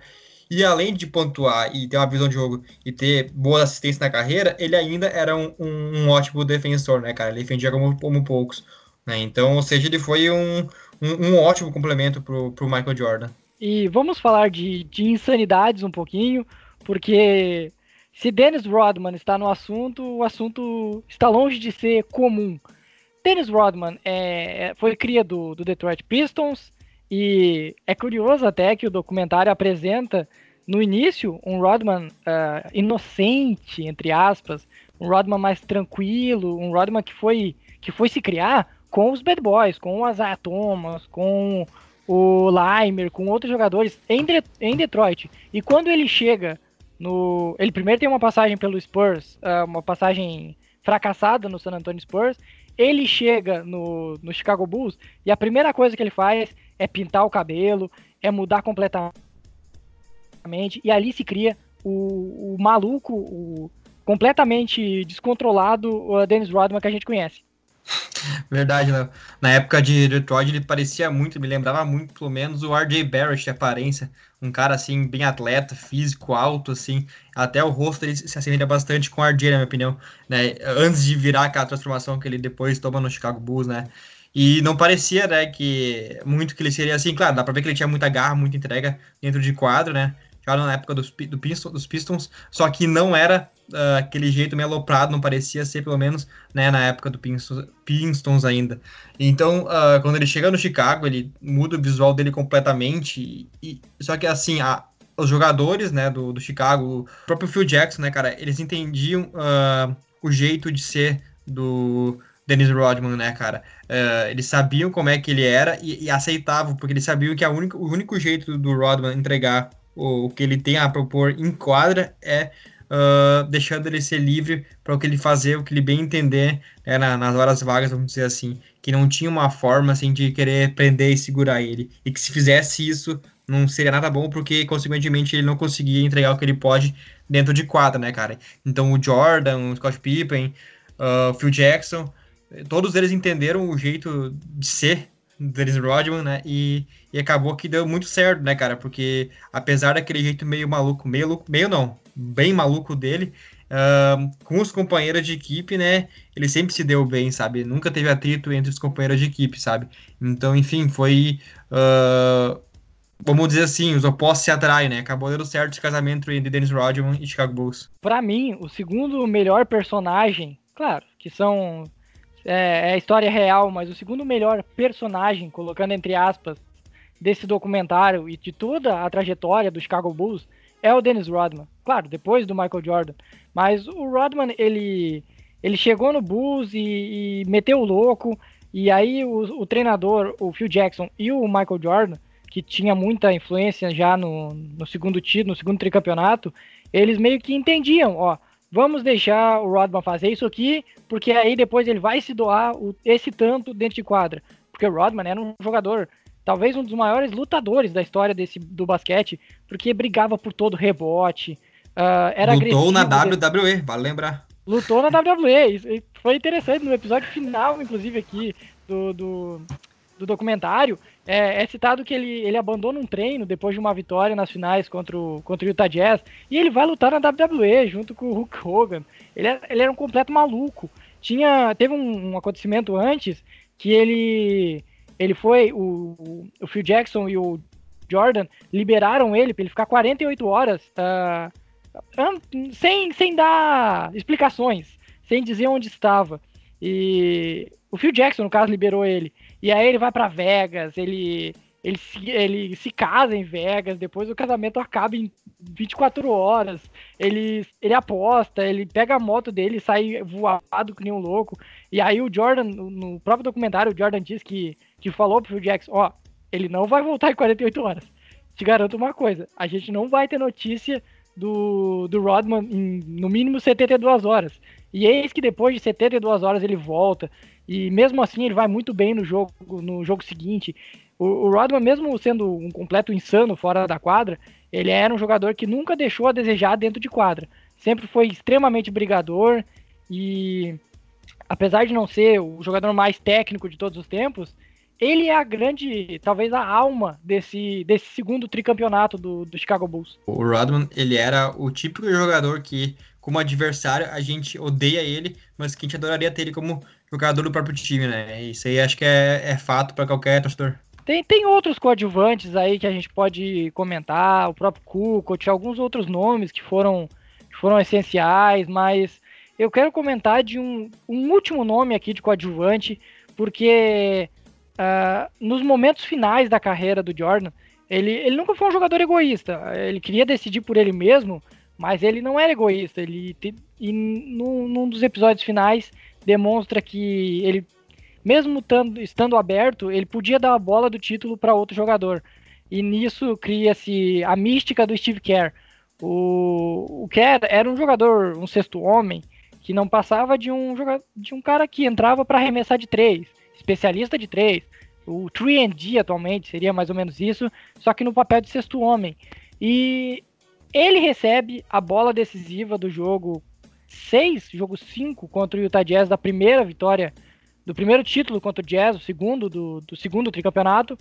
E além de pontuar e ter uma visão de jogo e ter boa assistência na carreira, ele ainda era um, um, um ótimo defensor, né, cara? Ele defendia como, como poucos. Né? Então, ou seja, ele foi um, um, um ótimo complemento para o Michael Jordan. E vamos falar de, de insanidades um pouquinho, porque se Dennis Rodman está no assunto, o assunto está longe de ser comum. Dennis Rodman é, é, foi cria do, do Detroit Pistons e é curioso até que o documentário apresenta no início um Rodman uh, inocente, entre aspas, um Rodman mais tranquilo, um Rodman que foi, que foi se criar com os Bad Boys, com o Isaiah Thomas, com o Limer, com outros jogadores em, De em Detroit. E quando ele chega no. Ele primeiro tem uma passagem pelo Spurs, ah, uma passagem fracassada no San Antonio Spurs. Ele chega no, no Chicago Bulls e a primeira coisa que ele faz é pintar o cabelo, é mudar completamente. E ali se cria o, o maluco, o completamente descontrolado uh, Dennis Rodman que a gente conhece. [LAUGHS] Verdade, né? Na época de Detroit ele parecia muito, me lembrava muito, pelo menos, o RJ Barrett de aparência. Um cara, assim, bem atleta, físico, alto, assim. Até o rosto dele se assemelha bastante com o RJ, na minha opinião, né? Antes de virar aquela transformação que ele depois toma no Chicago Bulls, né? E não parecia, né, que muito que ele seria assim. Claro, dá pra ver que ele tinha muita garra, muita entrega dentro de quadro, né? Já na época dos, do Pistons, dos Pistons, só que não era uh, aquele jeito meio aloprado, não parecia ser, pelo menos, né, na época do Pistons, Pistons ainda. Então, uh, quando ele chega no Chicago, ele muda o visual dele completamente, e, só que, assim, a, os jogadores, né, do, do Chicago, o próprio Phil Jackson, né, cara, eles entendiam uh, o jeito de ser do Dennis Rodman, né, cara? Uh, eles sabiam como é que ele era e, e aceitavam, porque eles sabiam que a única, o único jeito do Rodman entregar o, o que ele tem a propor em quadra é uh, deixando ele ser livre para o que ele fazer, o que ele bem entender né, na, nas horas vagas, vamos dizer assim, que não tinha uma forma assim de querer prender e segurar ele, e que se fizesse isso não seria nada bom, porque consequentemente ele não conseguia entregar o que ele pode dentro de quadra, né, cara? Então o Jordan, o Scott Pippen, uh, o Phil Jackson, todos eles entenderam o jeito de ser Dennis Rodman, né? E, e acabou que deu muito certo, né, cara? Porque apesar daquele jeito meio maluco, meio, meio não, bem maluco dele, uh, com os companheiros de equipe, né? Ele sempre se deu bem, sabe? Nunca teve atrito entre os companheiros de equipe, sabe? Então, enfim, foi. Uh, vamos dizer assim, os opostos se atraem, né? Acabou dando certo esse casamento entre Dennis Rodman e Chicago Bulls. Para mim, o segundo melhor personagem, claro, que são é, é história real, mas o segundo melhor personagem, colocando entre aspas, desse documentário e de toda a trajetória do Chicago Bulls é o Dennis Rodman. Claro, depois do Michael Jordan. Mas o Rodman, ele, ele chegou no Bulls e, e meteu o louco. E aí o, o, treinador, o Phil Jackson e o Michael Jordan, que tinha muita influência já no, no segundo título, no segundo tricampeonato, eles meio que entendiam, ó, vamos deixar o Rodman fazer isso aqui, porque aí depois ele vai se doar o, esse tanto dentro de quadra. Porque o Rodman era um jogador, talvez um dos maiores lutadores da história desse, do basquete, porque brigava por todo rebote, uh, era Lutou na WWE, vale lembrar. Lutou na WWE, foi interessante no episódio final, inclusive aqui, do, do, do documentário, é, é, citado que ele, ele abandona um treino depois de uma vitória nas finais contra o, contra o Utah Jazz e ele vai lutar na WWE junto com o Hulk Hogan. Ele, é, ele era um completo maluco. Tinha, teve um, um acontecimento antes que ele ele foi o, o Phil Jackson e o Jordan liberaram ele para ele ficar 48 horas uh, sem, sem dar explicações, sem dizer onde estava. E o Phil Jackson, no caso, liberou ele. E aí ele vai para Vegas, ele, ele, se, ele se casa em Vegas, depois o casamento acaba em 24 horas. Ele, ele aposta, ele pega a moto dele sai voado que nem um louco. E aí o Jordan, no próprio documentário, o Jordan diz que, que falou pro Phil Jackson, ó, ele não vai voltar em 48 horas. Te garanto uma coisa, a gente não vai ter notícia do, do Rodman em no mínimo 72 horas. E eis que depois de 72 horas ele volta. E mesmo assim ele vai muito bem no jogo, no jogo seguinte. O, o Rodman, mesmo sendo um completo insano fora da quadra, ele era um jogador que nunca deixou a desejar dentro de quadra. Sempre foi extremamente brigador e apesar de não ser o jogador mais técnico de todos os tempos, ele é a grande, talvez a alma desse, desse segundo tricampeonato do, do Chicago Bulls. O Rodman, ele era o típico jogador que, como adversário, a gente odeia ele, mas que a gente adoraria ter ele como jogador do próprio time, né? Isso aí acho que é, é fato para qualquer torcedor. Tem, tem outros coadjuvantes aí que a gente pode comentar, o próprio Kukoc, alguns outros nomes que foram, que foram essenciais, mas eu quero comentar de um, um último nome aqui de coadjuvante, porque uh, nos momentos finais da carreira do Jordan, ele, ele nunca foi um jogador egoísta. Ele queria decidir por ele mesmo, mas ele não era egoísta. Ele, e num, num dos episódios finais, demonstra que ele, mesmo tando, estando aberto, ele podia dar a bola do título para outro jogador. E nisso cria-se a mística do Steve Kerr. O, o Kerr era um jogador, um sexto homem, que não passava de um, de um cara que entrava para arremessar de três, especialista de três. O 3D atualmente seria mais ou menos isso, só que no papel de sexto homem. E ele recebe a bola decisiva do jogo 6, jogo 5 contra o Utah Jazz da primeira vitória, do primeiro título contra o Jazz, o segundo do, do segundo tricampeonato,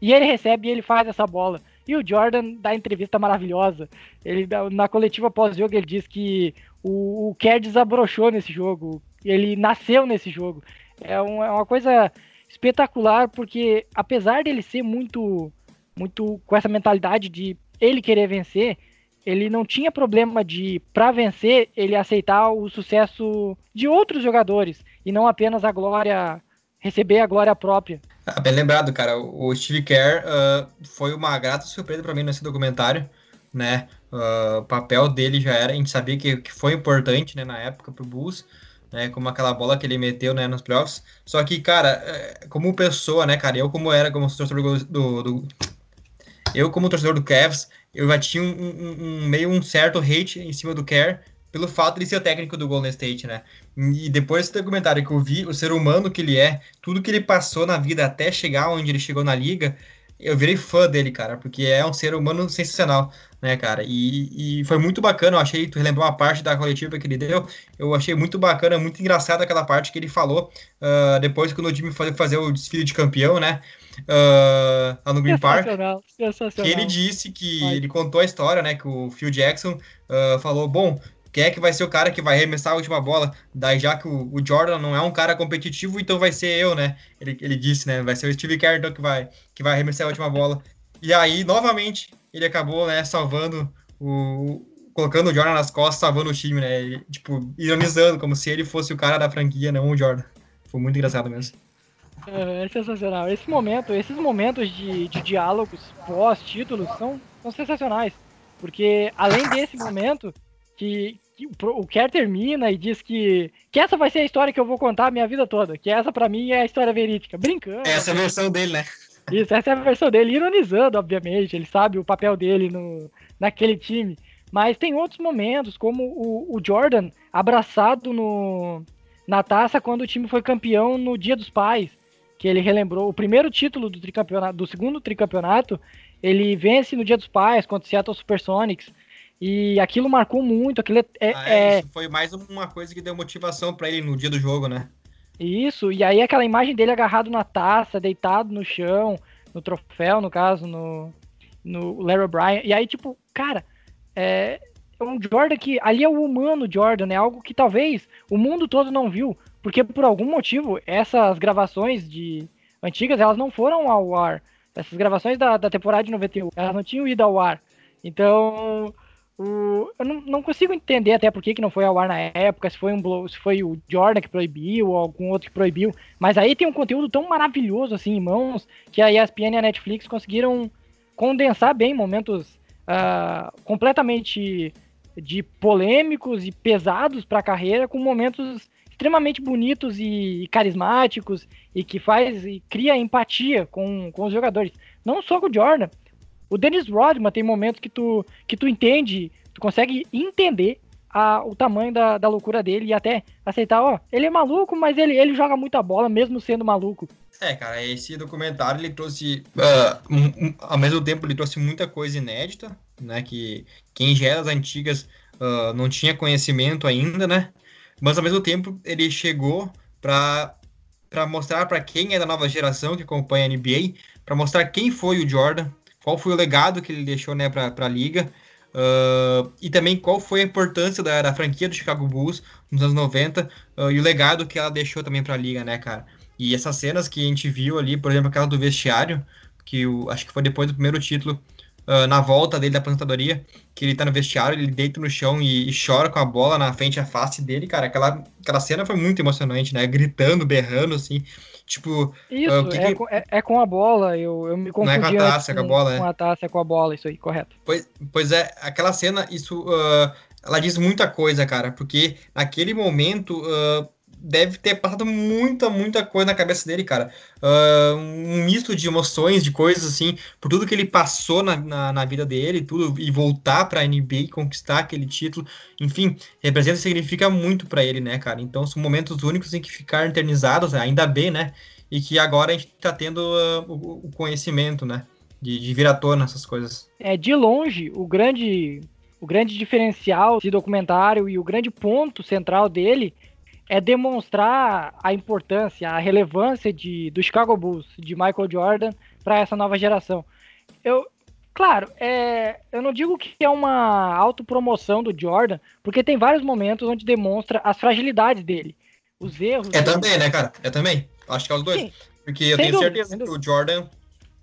e ele recebe e ele faz essa bola. E o Jordan dá entrevista maravilhosa. Ele na coletiva pós-jogo ele diz que o, o Kerr desabrochou nesse jogo, ele nasceu nesse jogo. É, um, é uma coisa espetacular porque apesar dele ser muito muito com essa mentalidade de ele querer vencer, ele não tinha problema de, para vencer, ele aceitar o sucesso de outros jogadores e não apenas a glória, receber a glória própria. Ah, bem lembrado, cara. O Steve Kerr uh, foi uma grata surpresa para mim nesse documentário, né? Uh, o papel dele já era, a gente sabia que, que foi importante, né, na época pro Bulls, né, como aquela bola que ele meteu, né, nos playoffs. Só que, cara, é, como pessoa, né, cara, eu como era como torcedor do, do eu como torcedor do Cavs, eu já tinha um, um, um, meio um certo hate em cima do Kerr pelo fato de ser o técnico do Golden State, né? E depois desse documentário que eu vi, o ser humano que ele é, tudo que ele passou na vida até chegar onde ele chegou na liga, eu virei fã dele, cara, porque é um ser humano sensacional, né, cara? E, e foi muito bacana, eu achei, tu relembrou uma parte da coletiva que ele deu, eu achei muito bacana, muito engraçado aquela parte que ele falou uh, depois que o time foi fazer o desfile de campeão, né? Uh, lá no Green Park. Que ele disse que Vai. ele contou a história, né? Que o Phil Jackson uh, falou: bom, quem é que vai ser o cara que vai arremessar a última bola? Daí, já que o, o, Jordan não é um cara competitivo, então vai ser eu, né? Ele, ele disse, né? Vai ser o Steve Kerr então, que vai, que vai arremessar a última bola. E aí, novamente, ele acabou, né, salvando o. colocando o Jordan nas costas, salvando o time, né? Tipo, ironizando, como se ele fosse o cara da franquia, não o Jordan. Foi muito engraçado mesmo. É, é sensacional. Esse momento, esses momentos de, de diálogos pós-títulos são, são sensacionais. Porque além desse momento, que o, Kerr termina e diz que, que essa vai ser a história que eu vou contar a minha vida toda. Que essa para mim é a história verídica. Brincando. Essa é a versão dele, né? Isso, essa é a versão dele, ironizando, obviamente. Ele sabe o papel dele no, naquele time. Mas tem outros momentos, como o, o Jordan abraçado no, na taça quando o time foi campeão no Dia dos Pais que ele relembrou o primeiro título do tricampeonato, do segundo tricampeonato, ele vence no Dia dos Pais contra o Seattle Supersonics. E aquilo marcou muito. Aquilo é, ah, é, é... Isso foi mais uma coisa que deu motivação para ele no dia do jogo, né? Isso, e aí aquela imagem dele agarrado na taça, deitado no chão, no troféu, no caso, no, no Larry O'Brien. E aí, tipo, cara, é, é um Jordan que ali é o humano Jordan, é algo que talvez o mundo todo não viu. Porque por algum motivo, essas gravações de antigas, elas não foram ao ar. Essas gravações da, da temporada de 91, elas não tinham ido ao ar. Então, o, eu não, não, consigo entender até por que, que não foi ao ar na época, se foi, um, se foi o Jordan que proibiu ou algum outro que proibiu. Mas aí tem um conteúdo tão maravilhoso assim em mãos que a ESPN e a Netflix conseguiram condensar bem momentos uh, completamente de polêmicos e pesados para a carreira com momentos extremamente bonitos e carismáticos e que faz e cria empatia com, com os jogadores. Não só com o Jordan. O Dennis Rodman tem momentos que tu, que tu entende, tu consegue entender a, o tamanho da, da loucura dele e até aceitar, ó, ele é maluco, mas ele, ele joga muita bola mesmo sendo maluco. É, cara, esse documentário ele trouxe, uh, um, um, ao mesmo tempo ele trouxe muita coisa inédita, né, que quem já era das antigas uh, não tinha conhecimento ainda, né, mas ao mesmo tempo ele chegou para para mostrar para quem é da nova geração que acompanha a NBA, para mostrar quem foi o Jordan, qual foi o legado que ele deixou né, para a liga, uh, e também qual foi a importância da, da, franquia do Chicago Bulls nos anos 90 uh, e o legado que ela deixou também para a liga, né, cara? E essas cenas que a gente viu ali, por exemplo, aquela do vestiário, que acho que foi depois do primeiro título, uh, na volta dele da aposentadoria, que ele tá no vestiário, ele deita no chão e, e, chora com a bola na frente, a face dele, cara. Aquela, aquela cena foi muito emocionante, né? Gritando, berrando, assim. Tipo. Isso, uh, é, que... Com, é, é, com a bola, eu, eu me confundi. Não é com a taça, é com a bola, Com a taça, é com a bola, isso aí, correto. Pois, pois é, aquela cena, isso. Uh, ela diz muita coisa, cara, porque naquele momento deve ter passado muita, muita coisa na cabeça dele, cara. Uh, um misto de emoções, de coisas assim, por tudo que ele passou na, na, na vida dele, tudo, e voltar pra NBA e conquistar aquele título, enfim, representa e significa muito para ele, né, cara? Então são momentos únicos em que ficar eternizados, ainda bem, né? E que agora a gente tá tendo uh, o, o, conhecimento, né? De, de vir à tona essas coisas. É, de longe, o grande, o grande diferencial desse documentário e o grande ponto central dele é demonstrar a importância, a relevância de, do Chicago Bulls, de Michael Jordan, para essa nova geração. Eu, claro, é, eu não digo que é uma autopromoção do Jordan, porque tem vários momentos onde demonstra as fragilidades dele, os erros. É dele. também, né, cara? É também. Acho que é os dois. Sim. Porque eu tenho dúvida, certeza que o Jordan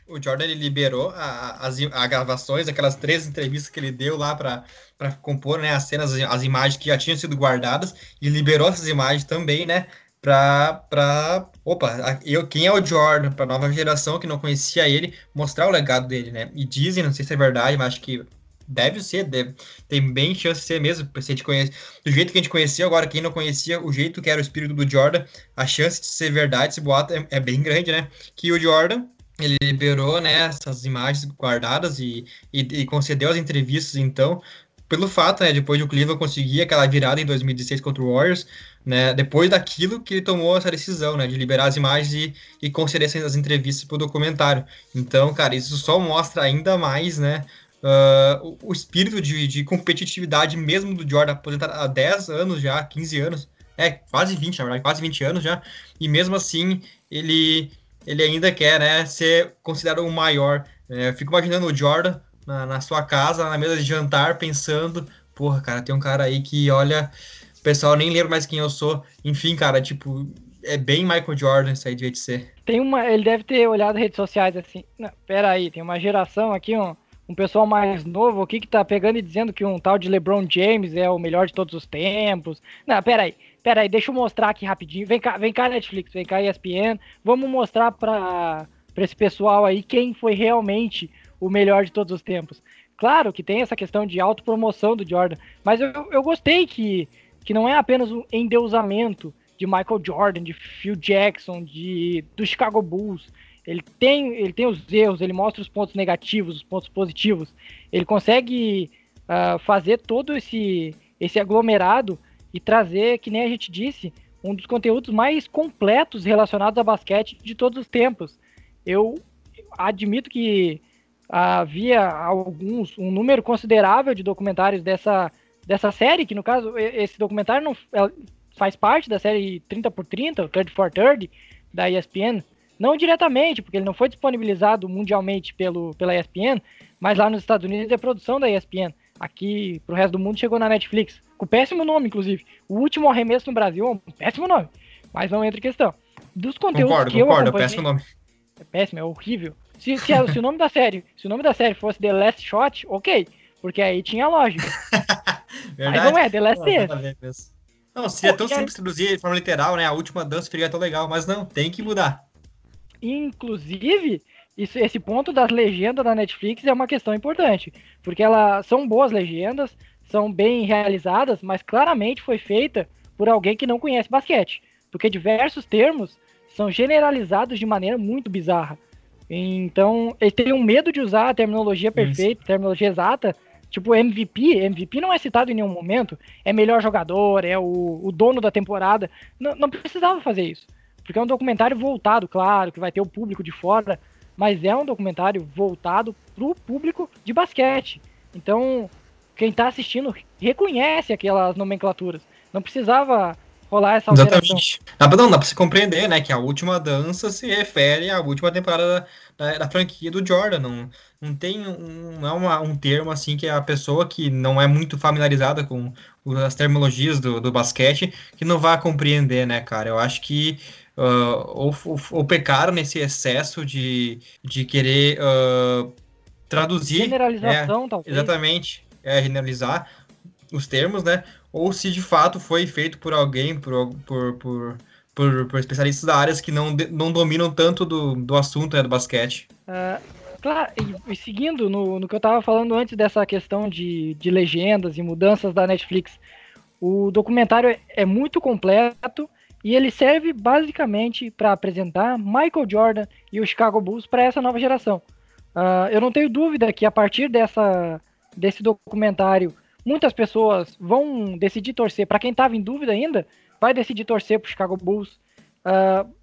o Jordan liberou a, as a gravações, aquelas três entrevistas que ele deu lá para compor né, as cenas, as imagens que já tinham sido guardadas, e liberou essas imagens também, né? Para. Opa, eu, quem é o Jordan, para nova geração que não conhecia ele, mostrar o legado dele, né? E dizem, não sei se é verdade, mas acho que deve ser, deve, tem bem chance de ser mesmo, se a gente conhece, do jeito que a gente conhecia, agora quem não conhecia o jeito que era o espírito do Jordan, a chance de ser verdade, esse boato é, é bem grande, né? Que o Jordan ele liberou né, essas imagens guardadas e, e, e, concedeu as entrevistas, então, pelo fato, né, depois de o Cleveland conseguir aquela virada em 2016 contra o Warriors, né, depois daquilo que ele tomou essa decisão, né, de liberar as imagens e, e conceder essas entrevistas para o documentário. Então, cara, isso só mostra ainda mais, né, uh, o, o, espírito de, de, competitividade mesmo do Jordan, aposentado há 10 anos já, 15 anos, é, quase 20, na verdade, quase 20 anos já, e mesmo assim, ele, ele ainda quer, né, ser considerado o maior. É, eu fico imaginando o Jordan na, na sua casa, na mesa de jantar, pensando, porra, cara, tem um cara aí que olha pessoal nem lembra mais quem eu sou. Enfim, cara, tipo, é bem Michael Jordan isso aí devia de ser. Tem uma, ele deve ter olhado redes sociais assim, pera aí, tem uma geração aqui, um, um pessoal mais novo aqui que tá pegando e dizendo que um tal de LeBron James é o melhor de todos os tempos. Não, pera aí, pera aí, deixa eu mostrar aqui rapidinho. Vem cá, vem cá Netflix, vem cá ESPN, vamos mostrar pra esse pessoal aí quem foi realmente o melhor de todos os tempos. Claro que tem essa questão de autopromoção do Jordan, mas eu, eu gostei que que não é apenas um endeusamento de Michael Jordan, de Phil Jackson, de do Chicago Bulls. Ele tem, ele tem os erros, ele mostra os pontos negativos, os pontos positivos. Ele consegue uh, fazer todo esse, esse aglomerado e trazer, que nem a gente disse, um dos conteúdos mais completos relacionados a basquete de todos os tempos. Eu admito que havia alguns, um número considerável de documentários dessa dessa série, que no caso, esse documentário não é, faz parte da série 30 por 30, 30 for 30, da ESPN, não diretamente, porque ele não foi disponibilizado mundialmente pelo, pela ESPN, mas lá nos Estados Unidos é produção da ESPN. Aqui, pro resto do mundo, chegou na Netflix. Com péssimo nome, inclusive. O último arremesso no Brasil é um péssimo nome. Mas não entra em questão. Dos conteúdos concordo, que concordo, eu acompanhei... É péssimo nome. É péssimo, é horrível. Se, se, [LAUGHS] se, o nome da série, se o nome da série fosse The Last Shot, ok. Porque aí tinha lógica. Verdade? Mas não é, The Last Não, se é tão simples traduzir de forma literal, né? A última dança ficaria tão legal, mas não, tem que mudar. Inclusive, isso, esse ponto das legendas da Netflix é uma questão importante, porque elas são boas legendas, são bem realizadas, mas claramente foi feita por alguém que não conhece basquete, porque diversos termos são generalizados de maneira muito bizarra. Então, eles teriam medo de usar a terminologia perfeita, Isso. terminologia exata, Tipo, MVP, MVP não é citado em nenhum momento. É melhor jogador, é o, o dono da temporada. Não, não precisava fazer isso. Porque é um documentário voltado, claro, que vai ter o público de fora, mas é um documentário voltado pro público de basquete. Então, quem tá assistindo reconhece aquelas nomenclaturas. Não precisava rolar essa alteração. Exatamente. Dá pra, não, dá pra se compreender, né, que a última dança se refere à última temporada da, da, da franquia do Jordan. Não, não tem um, não é uma, um termo assim que a pessoa que não é muito familiarizada com as terminologias do, do basquete que não vai compreender, né, cara? Eu acho que uh, ou, ou, ou, pecaram nesse excesso de, de querer uh, traduzir. Generalização, é, talvez. Exatamente. É, generalizar os termos, né? Ou se de fato foi feito por alguém, por, por, por, por, por especialistas da área que não, não dominam tanto do, do assunto né, do basquete. Uh, claro, e, e, seguindo no, no que eu estava falando antes dessa questão de, de legendas e mudanças da Netflix, o documentário é, é muito completo e ele serve basicamente para apresentar Michael Jordan e o Chicago Bulls para essa nova geração. Uh, eu não tenho dúvida que a partir dessa, desse documentário muitas pessoas vão decidir torcer. Para quem estava em dúvida ainda, vai decidir torcer para o Chicago Bulls. Uh,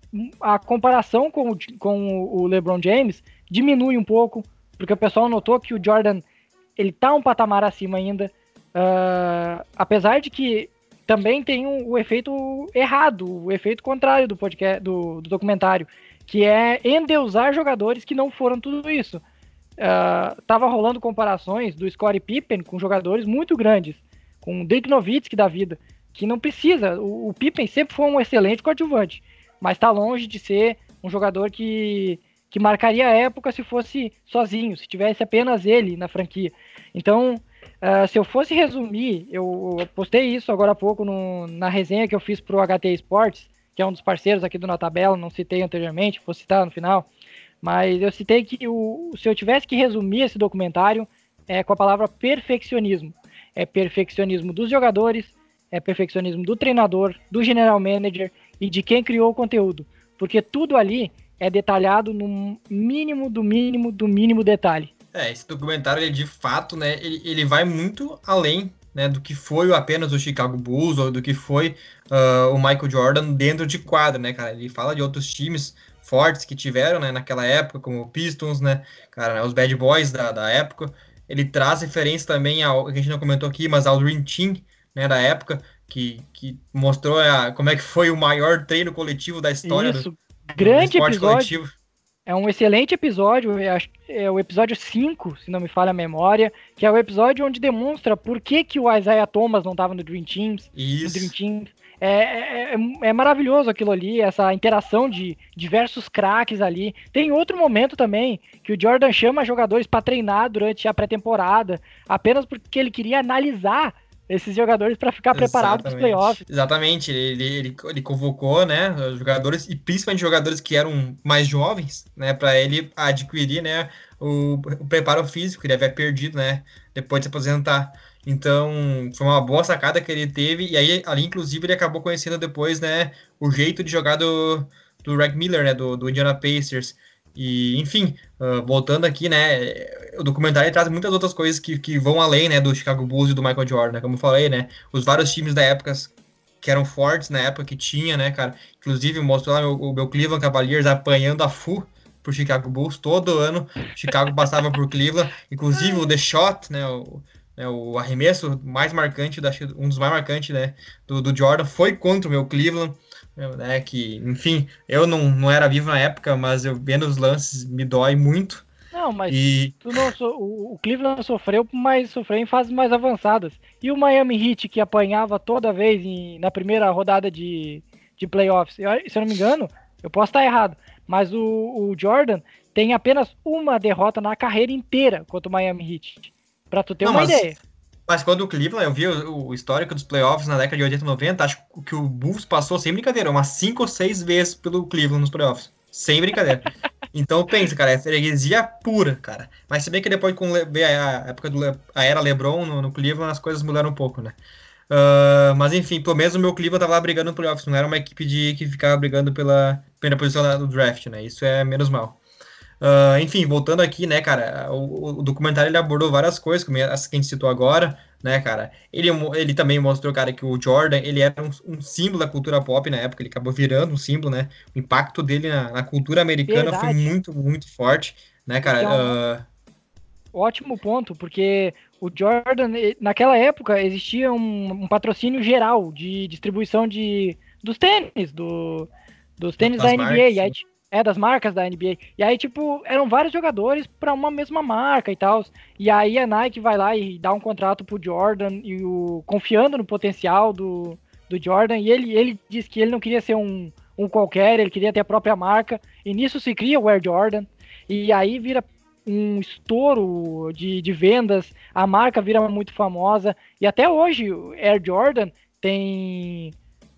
a comparação com o, com o LeBron James diminui um pouco, porque o pessoal notou que o Jordan ele tá um patamar acima ainda, uh, apesar de que também tem um, o efeito errado, o efeito contrário do podcast, do, do documentário, que é endeusar jogadores que não foram tudo isso uh, tava rolando comparações do Scottie Pippen com jogadores muito grandes, com o Dirk Nowitzki da vida, que não precisa. O, o Pippen sempre foi um excelente coadjuvante, mas está longe de ser um jogador que, que marcaria a época se fosse sozinho, se tivesse apenas ele na franquia. Então, uh, se eu fosse resumir, eu, postei isso agora há pouco no, na resenha que eu fiz para o HT Sports, que é um dos parceiros aqui do Na Tabela, não citei anteriormente, vou citar no final. Mas eu citei que o, se eu tivesse que resumir esse documentário é com a palavra perfeccionismo. É perfeccionismo dos jogadores, é perfeccionismo do treinador, do general manager e de quem criou o conteúdo. Porque tudo ali é detalhado no mínimo do mínimo do mínimo detalhe. É, esse documentário, ele, de fato, né, ele, ele vai muito além né, do que foi apenas o Chicago Bulls ou do que foi uh, o Michael Jordan dentro de quadra, né, cara? Ele fala de outros times fortes que tiveram, né, naquela época, como o Pistons, né, cara, né, os Bad Boys da, da época. Ele traz referência também ao, que a gente não comentou aqui, mas ao Dream Team, né, da época, que, que mostrou a, como é que foi o maior treino coletivo da história Isso, do, grande do episódio. Coletivo. É um excelente episódio, é o episódio 5, se não me falha a memória, que é o episódio onde demonstra por que, que o Isaiah Thomas não estava no Dream Teams. Isso. Dream Team. É, é, é, é, maravilhoso aquilo ali, essa interação de diversos craques ali. Tem outro momento também que o Jordan chama jogadores para treinar durante a pré-temporada, apenas porque ele queria analisar esses jogadores para ficar preparado para os playoffs. Exatamente, ele, ele, ele convocou, né, jogadores e principalmente jogadores que eram mais jovens, né, para ele adquirir, né, o, o, preparo físico que ele havia perdido, né, depois de se aposentar. Então, foi uma boa sacada que ele teve e aí ali inclusive ele acabou conhecendo depois, né, o jeito de jogar do do Greg Miller, né, do, do Indiana Pacers. E, enfim, uh, voltando aqui, né, o documentário traz muitas outras coisas que, que vão além, né, do Chicago Bulls e do Michael Jordan, né, como eu falei, né, os vários times da época que eram fortes na época que tinha, né, cara, inclusive mostrou lá o, o meu Cleveland Cavaliers apanhando a FU pro Chicago Bulls todo ano, Chicago passava por Cleveland, inclusive o The Shot, né, o, né, o arremesso mais marcante, um dos mais marcantes, né, do, do Jordan foi contra o meu Cleveland, né, que, enfim, eu não, não era vivo na época, mas eu vendo os lances me dói muito. Não, mas e... não, o, o Cleveland sofreu, mas sofreu em fases mais avançadas. E o Miami Heat, que apanhava toda vez em, na primeira rodada de, de playoffs, eu, se eu não me engano, eu posso estar errado, mas o, o Jordan tem apenas uma derrota na carreira inteira contra o Miami Heat. Pra tu ter não, uma mas... ideia. Mas quando o Cleveland, eu vi o, o, histórico dos playoffs na década de 80 e 90, acho que o Bulls passou sem brincadeira, umas 5 ou 6 vezes pelo Cleveland nos playoffs. Sem brincadeira. então pensa, cara, é freguesia pura, cara. Mas se bem que depois com a época do a era LeBron no, no Cleveland, as coisas mudaram um pouco, né? Uh, mas enfim, pelo menos o meu Cleveland tava lá brigando no playoffs, não era uma equipe de que ficava brigando pela primeira posição do draft, né? Isso é menos mal. Uh, enfim, voltando aqui, né, cara, o, o, documentário ele abordou várias coisas, como essa que a gente citou agora, né, cara. Ele, ele também mostrou, cara, que o Jordan, ele era um, um símbolo da cultura pop na época, ele acabou virando um símbolo, né. O impacto dele na, na cultura americana Verdade. foi muito, muito forte, né, cara. Então, uh... Ótimo ponto, porque o Jordan, naquela época, existia um, um patrocínio geral de distribuição de, dos tênis, do, dos tênis das da NBA, marcas, é, das marcas da NBA. E aí, tipo, eram vários jogadores para uma mesma marca e tal. E aí a Nike vai lá e dá um contrato pro Jordan, e o, confiando no potencial do, do Jordan. E ele, ele diz que ele não queria ser um, um qualquer, ele queria ter a própria marca. E nisso se cria o Air Jordan. E aí vira um estouro de, de vendas, a marca vira muito famosa. E até hoje, Air Jordan tem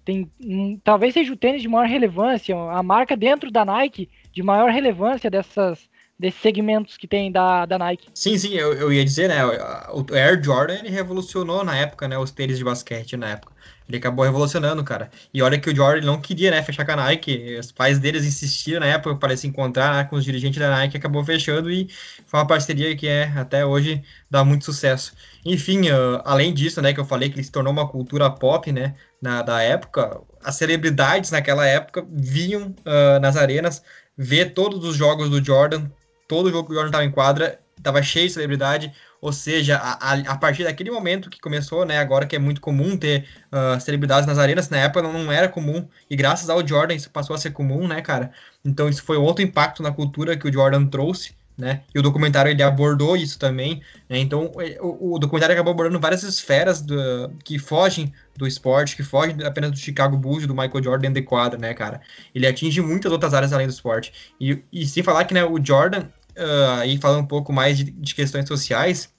tem um, talvez seja o tênis de maior relevância, a marca dentro da Nike de maior relevância dessas desses segmentos que tem da, da Nike. Sim, sim, eu, eu ia dizer, né, o Air Jordan ele revolucionou na época, né, os tênis de basquete na época. Ele acabou revolucionando, cara. E olha que o Jordan não queria, né, fechar com a Nike. Os pais deles insistiram na época para se encontrar né, com os dirigentes da Nike, acabou fechando e foi uma parceria que é até hoje dá muito sucesso. Enfim, uh, além disso, né, que eu falei que ele se tornou uma cultura pop, né, na, da época, as celebridades naquela época vinham uh, nas arenas ver todos os jogos do Jordan, todo jogo que o Jordan estava em quadra, estava cheio de celebridade, ou seja, a, a, partir daquele momento que começou, né, agora que é muito comum ter uh, celebridades nas arenas, na época não era comum, e graças ao Jordan isso passou a ser comum, né, cara? Então isso foi outro impacto na cultura que o Jordan trouxe, né? E o documentário ele abordou isso também, né? Então é, o, o, documentário acabou abordando várias esferas do, que fogem do esporte, que fogem apenas do Chicago Bulls, do Michael Jordan de quadra, né, cara? Ele atinge muitas outras áreas além do esporte. E, e sem falar que, né, o Jordan, uh, aí falando um pouco mais de, de questões sociais,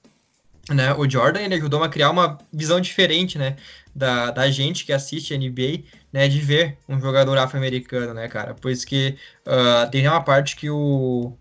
né, o Jordan ele ajudou a criar uma visão diferente, né, da, da gente que assiste a NBA, né, de ver um jogador afro-americano, né, cara, pois que uh, tem uma parte que o,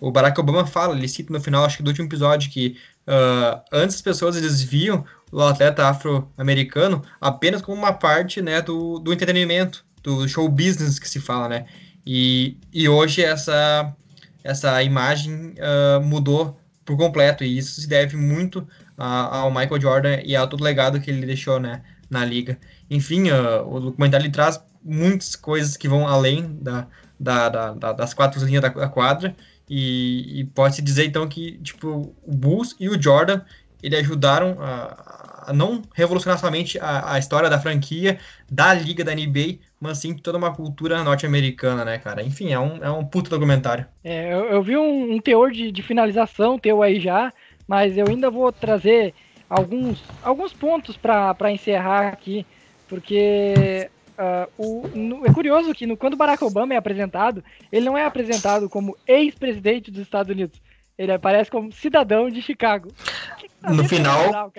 o Barack Obama fala, ele cita no final, acho que do último episódio, que uh, antes as pessoas eles viam o atleta afro-americano apenas como uma parte, né, do, do entretenimento, do show business que se fala, né, e, e hoje essa, essa imagem uh, mudou por completo, e isso se deve muito a, ao Michael Jordan e ao todo legado que ele deixou, né, na liga. Enfim, uh, o documentário traz muitas coisas que vão além da, da, da, da das quatro linhas da, quadra, e, e pode-se dizer, então, que, tipo, o Bulls e o Jordan, ele ajudaram a não revolucionar somente a, a, história da franquia, da liga da NBA, mas sim toda uma cultura norte-americana, né, cara? Enfim, é um, é um puto documentário. É, eu, eu vi um, um teor de, de, finalização teu aí já, mas eu ainda vou trazer alguns, alguns pontos para encerrar aqui, porque uh, o, no, é curioso que no, quando Barack Obama é apresentado, ele não é apresentado como ex-presidente dos Estados Unidos, ele aparece como cidadão de Chicago. No final,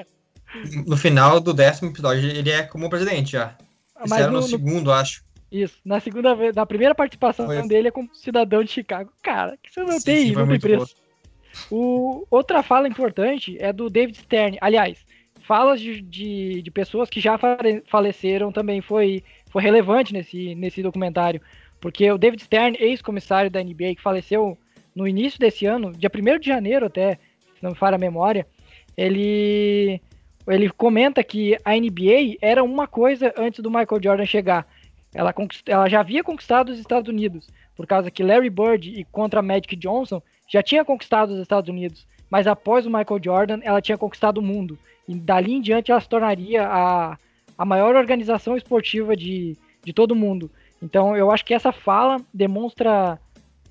no final do décimo episódio, ele é como presidente já. Mas era no, no segundo, no... acho. Isso, na segunda vez, na primeira participação foi... dele é como cidadão de Chicago. Cara, que você não sim, tem, sim, não tem preço. O, outra fala importante é do David Stern. Aliás, falas de, de, de pessoas que já faleceram também foi, foi relevante nesse, nesse documentário. Porque o David Stern, ex-comissário da NBA, que faleceu no início desse ano, dia 1 de janeiro até, se não me falha a memória, ele ele comenta que a NBA era uma coisa antes do Michael Jordan chegar. Ela, ela já havia conquistado os Estados Unidos, por causa que Larry Bird e contra Magic Johnson já tinha conquistado os Estados Unidos, mas após o Michael Jordan ela tinha conquistado o mundo. E dali em diante ela se tornaria a, a maior organização esportiva de, de todo mundo. Então eu acho que essa fala demonstra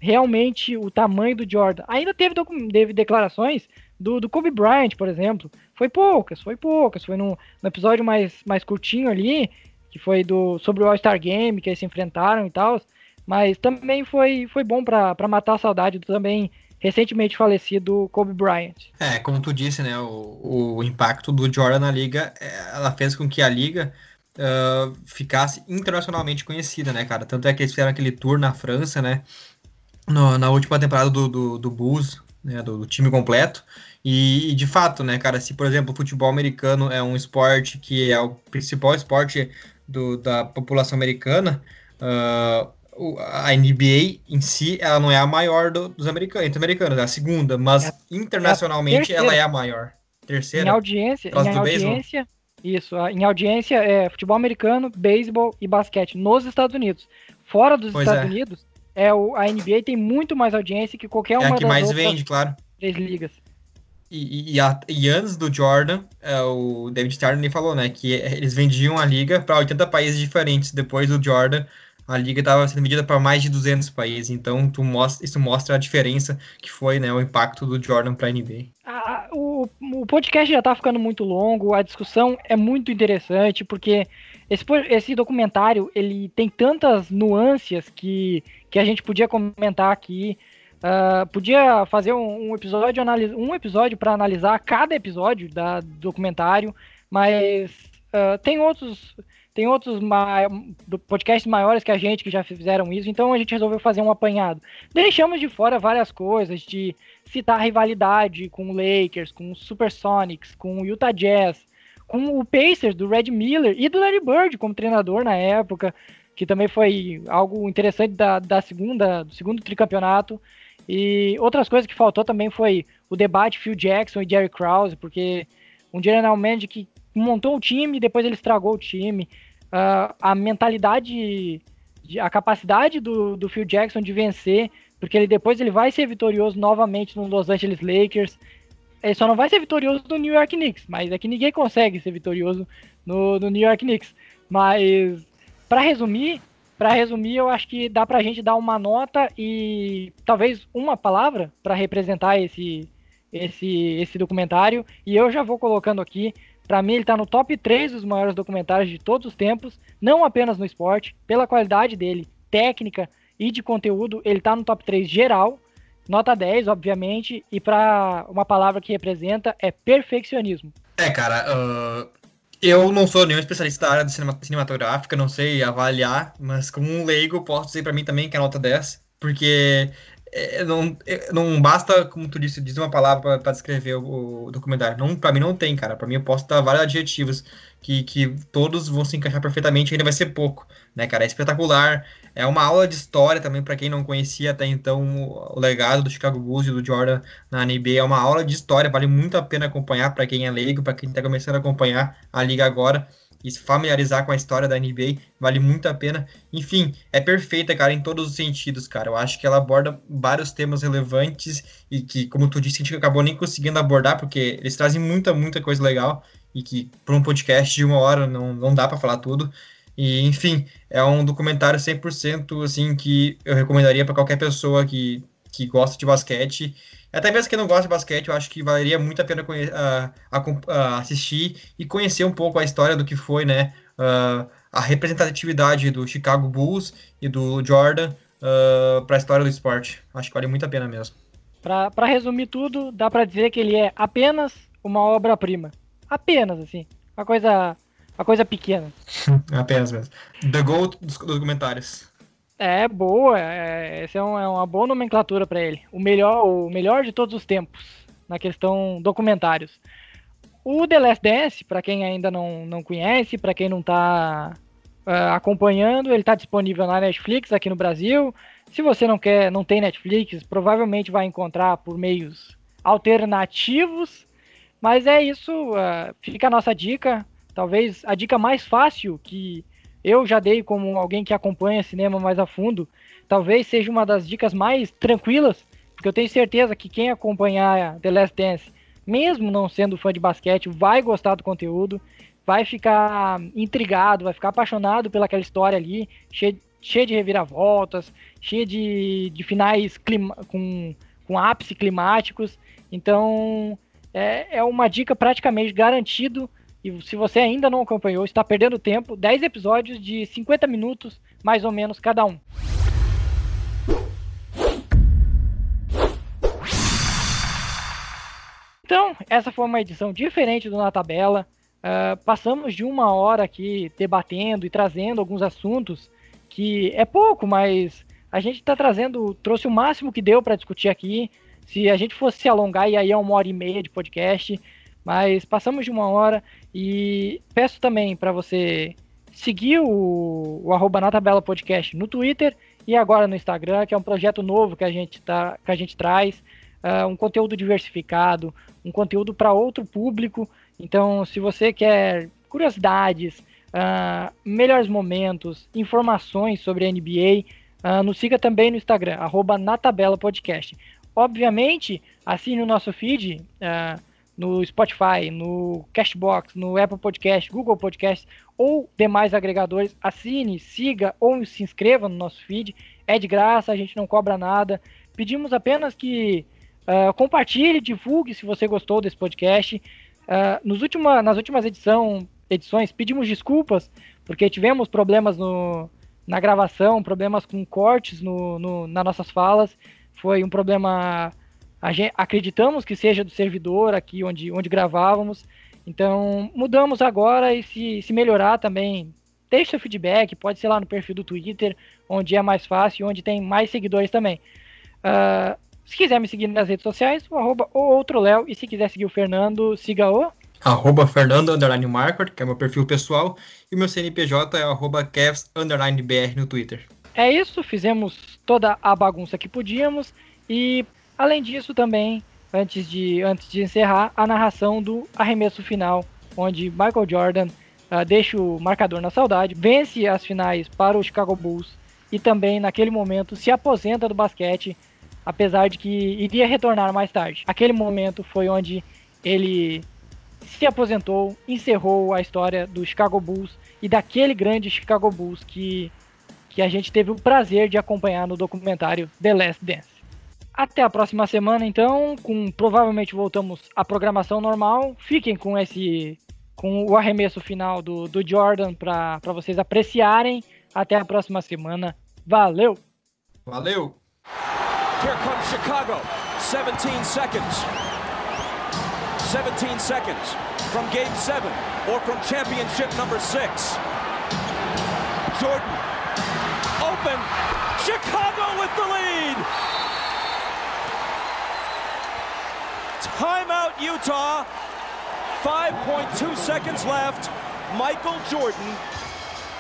realmente o tamanho do Jordan. Ainda teve, teve declarações do, do Kobe Bryant, por exemplo. Foi poucas, foi poucas. Foi no, no episódio mais, mais curtinho ali, que foi do sobre o All-Star Game, que eles se enfrentaram e tal. Mas também foi, foi bom para matar a saudade do também recentemente falecido Kobe Bryant. É, como tu disse, né, o, o impacto do Jordan na liga, é, ela fez com que a liga uh, ficasse internacionalmente conhecida, né, cara? Tanto é que eles fizeram aquele tour na França, né, no, na última temporada do, do, do Bulls, né, do, do time completo, e, e, de fato, né, cara, se por exemplo o futebol americano é um esporte que é o principal esporte do, da população americana, uh, a NBA em si ela não é a maior do, dos americanos, entre americanos, é a segunda, mas é, internacionalmente é ela é a maior. Terceira. Em audiência, em audiência, isso, em audiência é futebol americano, beisebol e basquete nos Estados Unidos. Fora dos pois Estados é. Unidos, é o, a NBA tem muito mais audiência que qualquer uma é a que mais vende, claro. Três ligas. E, e, a, e, antes do Jordan, é, o David Stern falou, né, que eles vendiam a liga para 80 países diferentes. Depois do Jordan, a liga estava sendo vendida para mais de 200 países. Então, mostra, isso mostra a diferença que foi, né, o impacto do Jordan para a NBA. O, o podcast já está ficando muito longo, a discussão é muito interessante, porque esse, esse documentário ele tem tantas nuances que, que a gente podia comentar aqui. Uh, podia fazer um, um episódio um episódio para analisar cada episódio da, do documentário, mas uh, tem outros tem outros ma podcasts maiores que a gente que já fizeram isso, então a gente resolveu fazer um apanhado. Deixamos de fora várias coisas, de citar rivalidade com o Lakers, com o Supersonics, com o Utah Jazz, com o Pacers do Red Miller e do Larry Bird como treinador na época, que também foi algo interessante da, da segunda, do segundo tricampeonato. E outras coisas que faltou também foi o debate Phil Jackson e Jerry Krause, porque um general manager que montou o time depois ele estragou o time. Uh, a mentalidade, a capacidade do, do Phil Jackson de vencer, porque ele depois ele vai ser vitorioso novamente no Los Angeles Lakers. Ele só não vai ser vitorioso no New York Knicks, mas é que ninguém consegue ser vitorioso no, no New York Knicks. Mas, para resumir, para resumir, eu acho que dá para a gente dar uma nota e talvez uma palavra para representar esse, esse, esse documentário. E eu já vou colocando aqui. Para mim, ele está no top 3 dos maiores documentários de todos os tempos, não apenas no esporte, pela qualidade dele, técnica e de conteúdo, ele está no top 3 geral. Nota 10, obviamente, e para uma palavra que representa é perfeccionismo. É, cara, uh, eu não sou nenhum especialista da área cinema, cinematográfica, não sei avaliar, mas como um leigo, posso dizer para mim também que é nota 10, porque é, não, é, não basta, como tu disse, dizer uma palavra para descrever o, o, documentário. Não, para mim não tem, cara. Para mim eu posso dar vários adjetivos que, que todos vão se encaixar perfeitamente, ainda vai ser pouco, né, cara? É espetacular. É uma aula de história também para quem não conhecia até então o legado do Chicago Bulls e do Jordan na NBA. É uma aula de história, vale muito a pena acompanhar para quem é leigo, para quem está começando a acompanhar a liga agora e se familiarizar com a história da NBA, vale muito a pena. Enfim, é perfeita, cara, em todos os sentidos, cara. Eu acho que ela aborda vários temas relevantes e que, como tu disse, a gente acabou nem conseguindo abordar, porque eles trazem muita, muita coisa legal e que para um podcast de uma hora não, não dá para falar tudo. E, enfim, é um documentário 100% assim que eu recomendaria para qualquer pessoa que, que gosta de basquete. Até mesmo quem não gosta de basquete, eu acho que valeria muito a pena assistir e conhecer um pouco a história do que foi, né? Uh, a representatividade do Chicago Bulls e do Jordan uh, para a história do esporte. Acho que vale muito a pena mesmo. Para resumir tudo, dá para dizer que ele é apenas uma obra-prima. Apenas, assim. Uma coisa, uma coisa pequena. [LAUGHS] apenas mesmo. The Gold dos documentários. É, boa. É, essa é, um, é, uma boa nomenclatura para ele. O melhor, o melhor de todos os tempos na questão documentários. O The Last Dance, para quem ainda não, não conhece, para quem não está uh, acompanhando, ele está disponível na Netflix aqui no Brasil. Se você não quer, não tem Netflix, provavelmente vai encontrar por meios alternativos mas é isso, uh, fica a nossa dica. Talvez a dica mais fácil que eu já dei como alguém que acompanha cinema mais a fundo, talvez seja uma das dicas mais tranquilas, porque eu tenho certeza que quem acompanhar The Last Dance, mesmo não sendo fã de basquete, vai gostar do conteúdo, vai ficar intrigado, vai ficar apaixonado pelaquela história ali, cheia, de reviravoltas, cheia de, de finais clima, com, com ápice climáticos. Então, é, é uma dica praticamente garantido. E se você ainda não acompanhou, está perdendo tempo. 10 episódios de 50 minutos, mais ou menos, cada um. Então, essa foi uma edição diferente do Na Tabela. Uh, passamos de uma hora aqui debatendo e trazendo alguns assuntos que é pouco, mas a gente está trazendo, trouxe o máximo que deu para discutir aqui. Se a gente fosse se alongar, e aí é uma hora e meia de podcast, mas passamos de uma hora e peço também para você seguir o, o arroba na tabela podcast no Twitter e agora no Instagram, que é um projeto novo que a gente, tá, que a gente traz, uh, um conteúdo diversificado, um conteúdo para outro público. Então, se você quer curiosidades, uh, melhores momentos, informações sobre a NBA, uh, ah, nos siga também no Instagram, arroba na tabela podcast. Obviamente, assine o nosso feed uh, no Spotify, no Cashbox, no Apple Podcast, Google Podcast ou demais agregadores. Assine, siga ou se inscreva no nosso feed. É de graça, a gente não cobra nada. Pedimos apenas que uh, compartilhe, divulgue se você gostou desse podcast. Uh, nos última, nas últimas edição, edições, pedimos desculpas porque tivemos problemas no, na gravação, problemas com cortes no, no, nas nossas falas foi um problema. Gente, acreditamos que seja do servidor aqui onde, onde gravávamos. Então, mudamos agora e se, se melhorar também, deixe seu feedback, pode ser lá no perfil do Twitter, onde é mais fácil, onde tem mais seguidores também. Uh, se quiser me seguir nas redes sociais, o arroba o outro Léo, e se quiser seguir o Fernando, siga o arroba Fernando underline Market, que é meu perfil pessoal, e o meu CNPJ é arroba Kevs underline BR no Twitter. É isso, fizemos toda a bagunça que podíamos e além disso também, antes de, antes de encerrar, a narração do arremesso final, onde Michael Jordan uh, deixa o marcador na saudade, vence as finais para o Chicago Bulls e também naquele momento se aposenta do basquete, apesar de que iria retornar mais tarde. Aquele momento foi onde ele se aposentou, encerrou a história do Chicago Bulls e daquele grande Chicago Bulls que que a gente teve o prazer de acompanhar no documentário The Last Dance. Até a próxima semana, então, com provavelmente voltamos à programação normal. Fiquem com esse com o arremesso final do, do Jordan para vocês apreciarem. Até a próxima semana. Valeu! Valeu! Here comes Chicago. 17 seconds. 17 seconds from game 7 or from championship number 6. Jordan open. Chicago with the lead. Timeout, Utah. 5.2 seconds left. Michael Jordan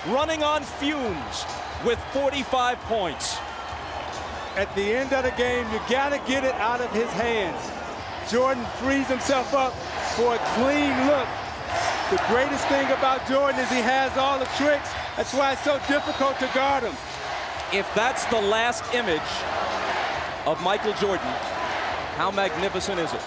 running on fumes with 45 points. At the end of the game, you got to get it out of his hands. Jordan frees himself up for a clean look. The greatest thing about Jordan is he has all the tricks. That's why it's so difficult to guard him. If that's the last image of Michael Jordan, how magnificent is it?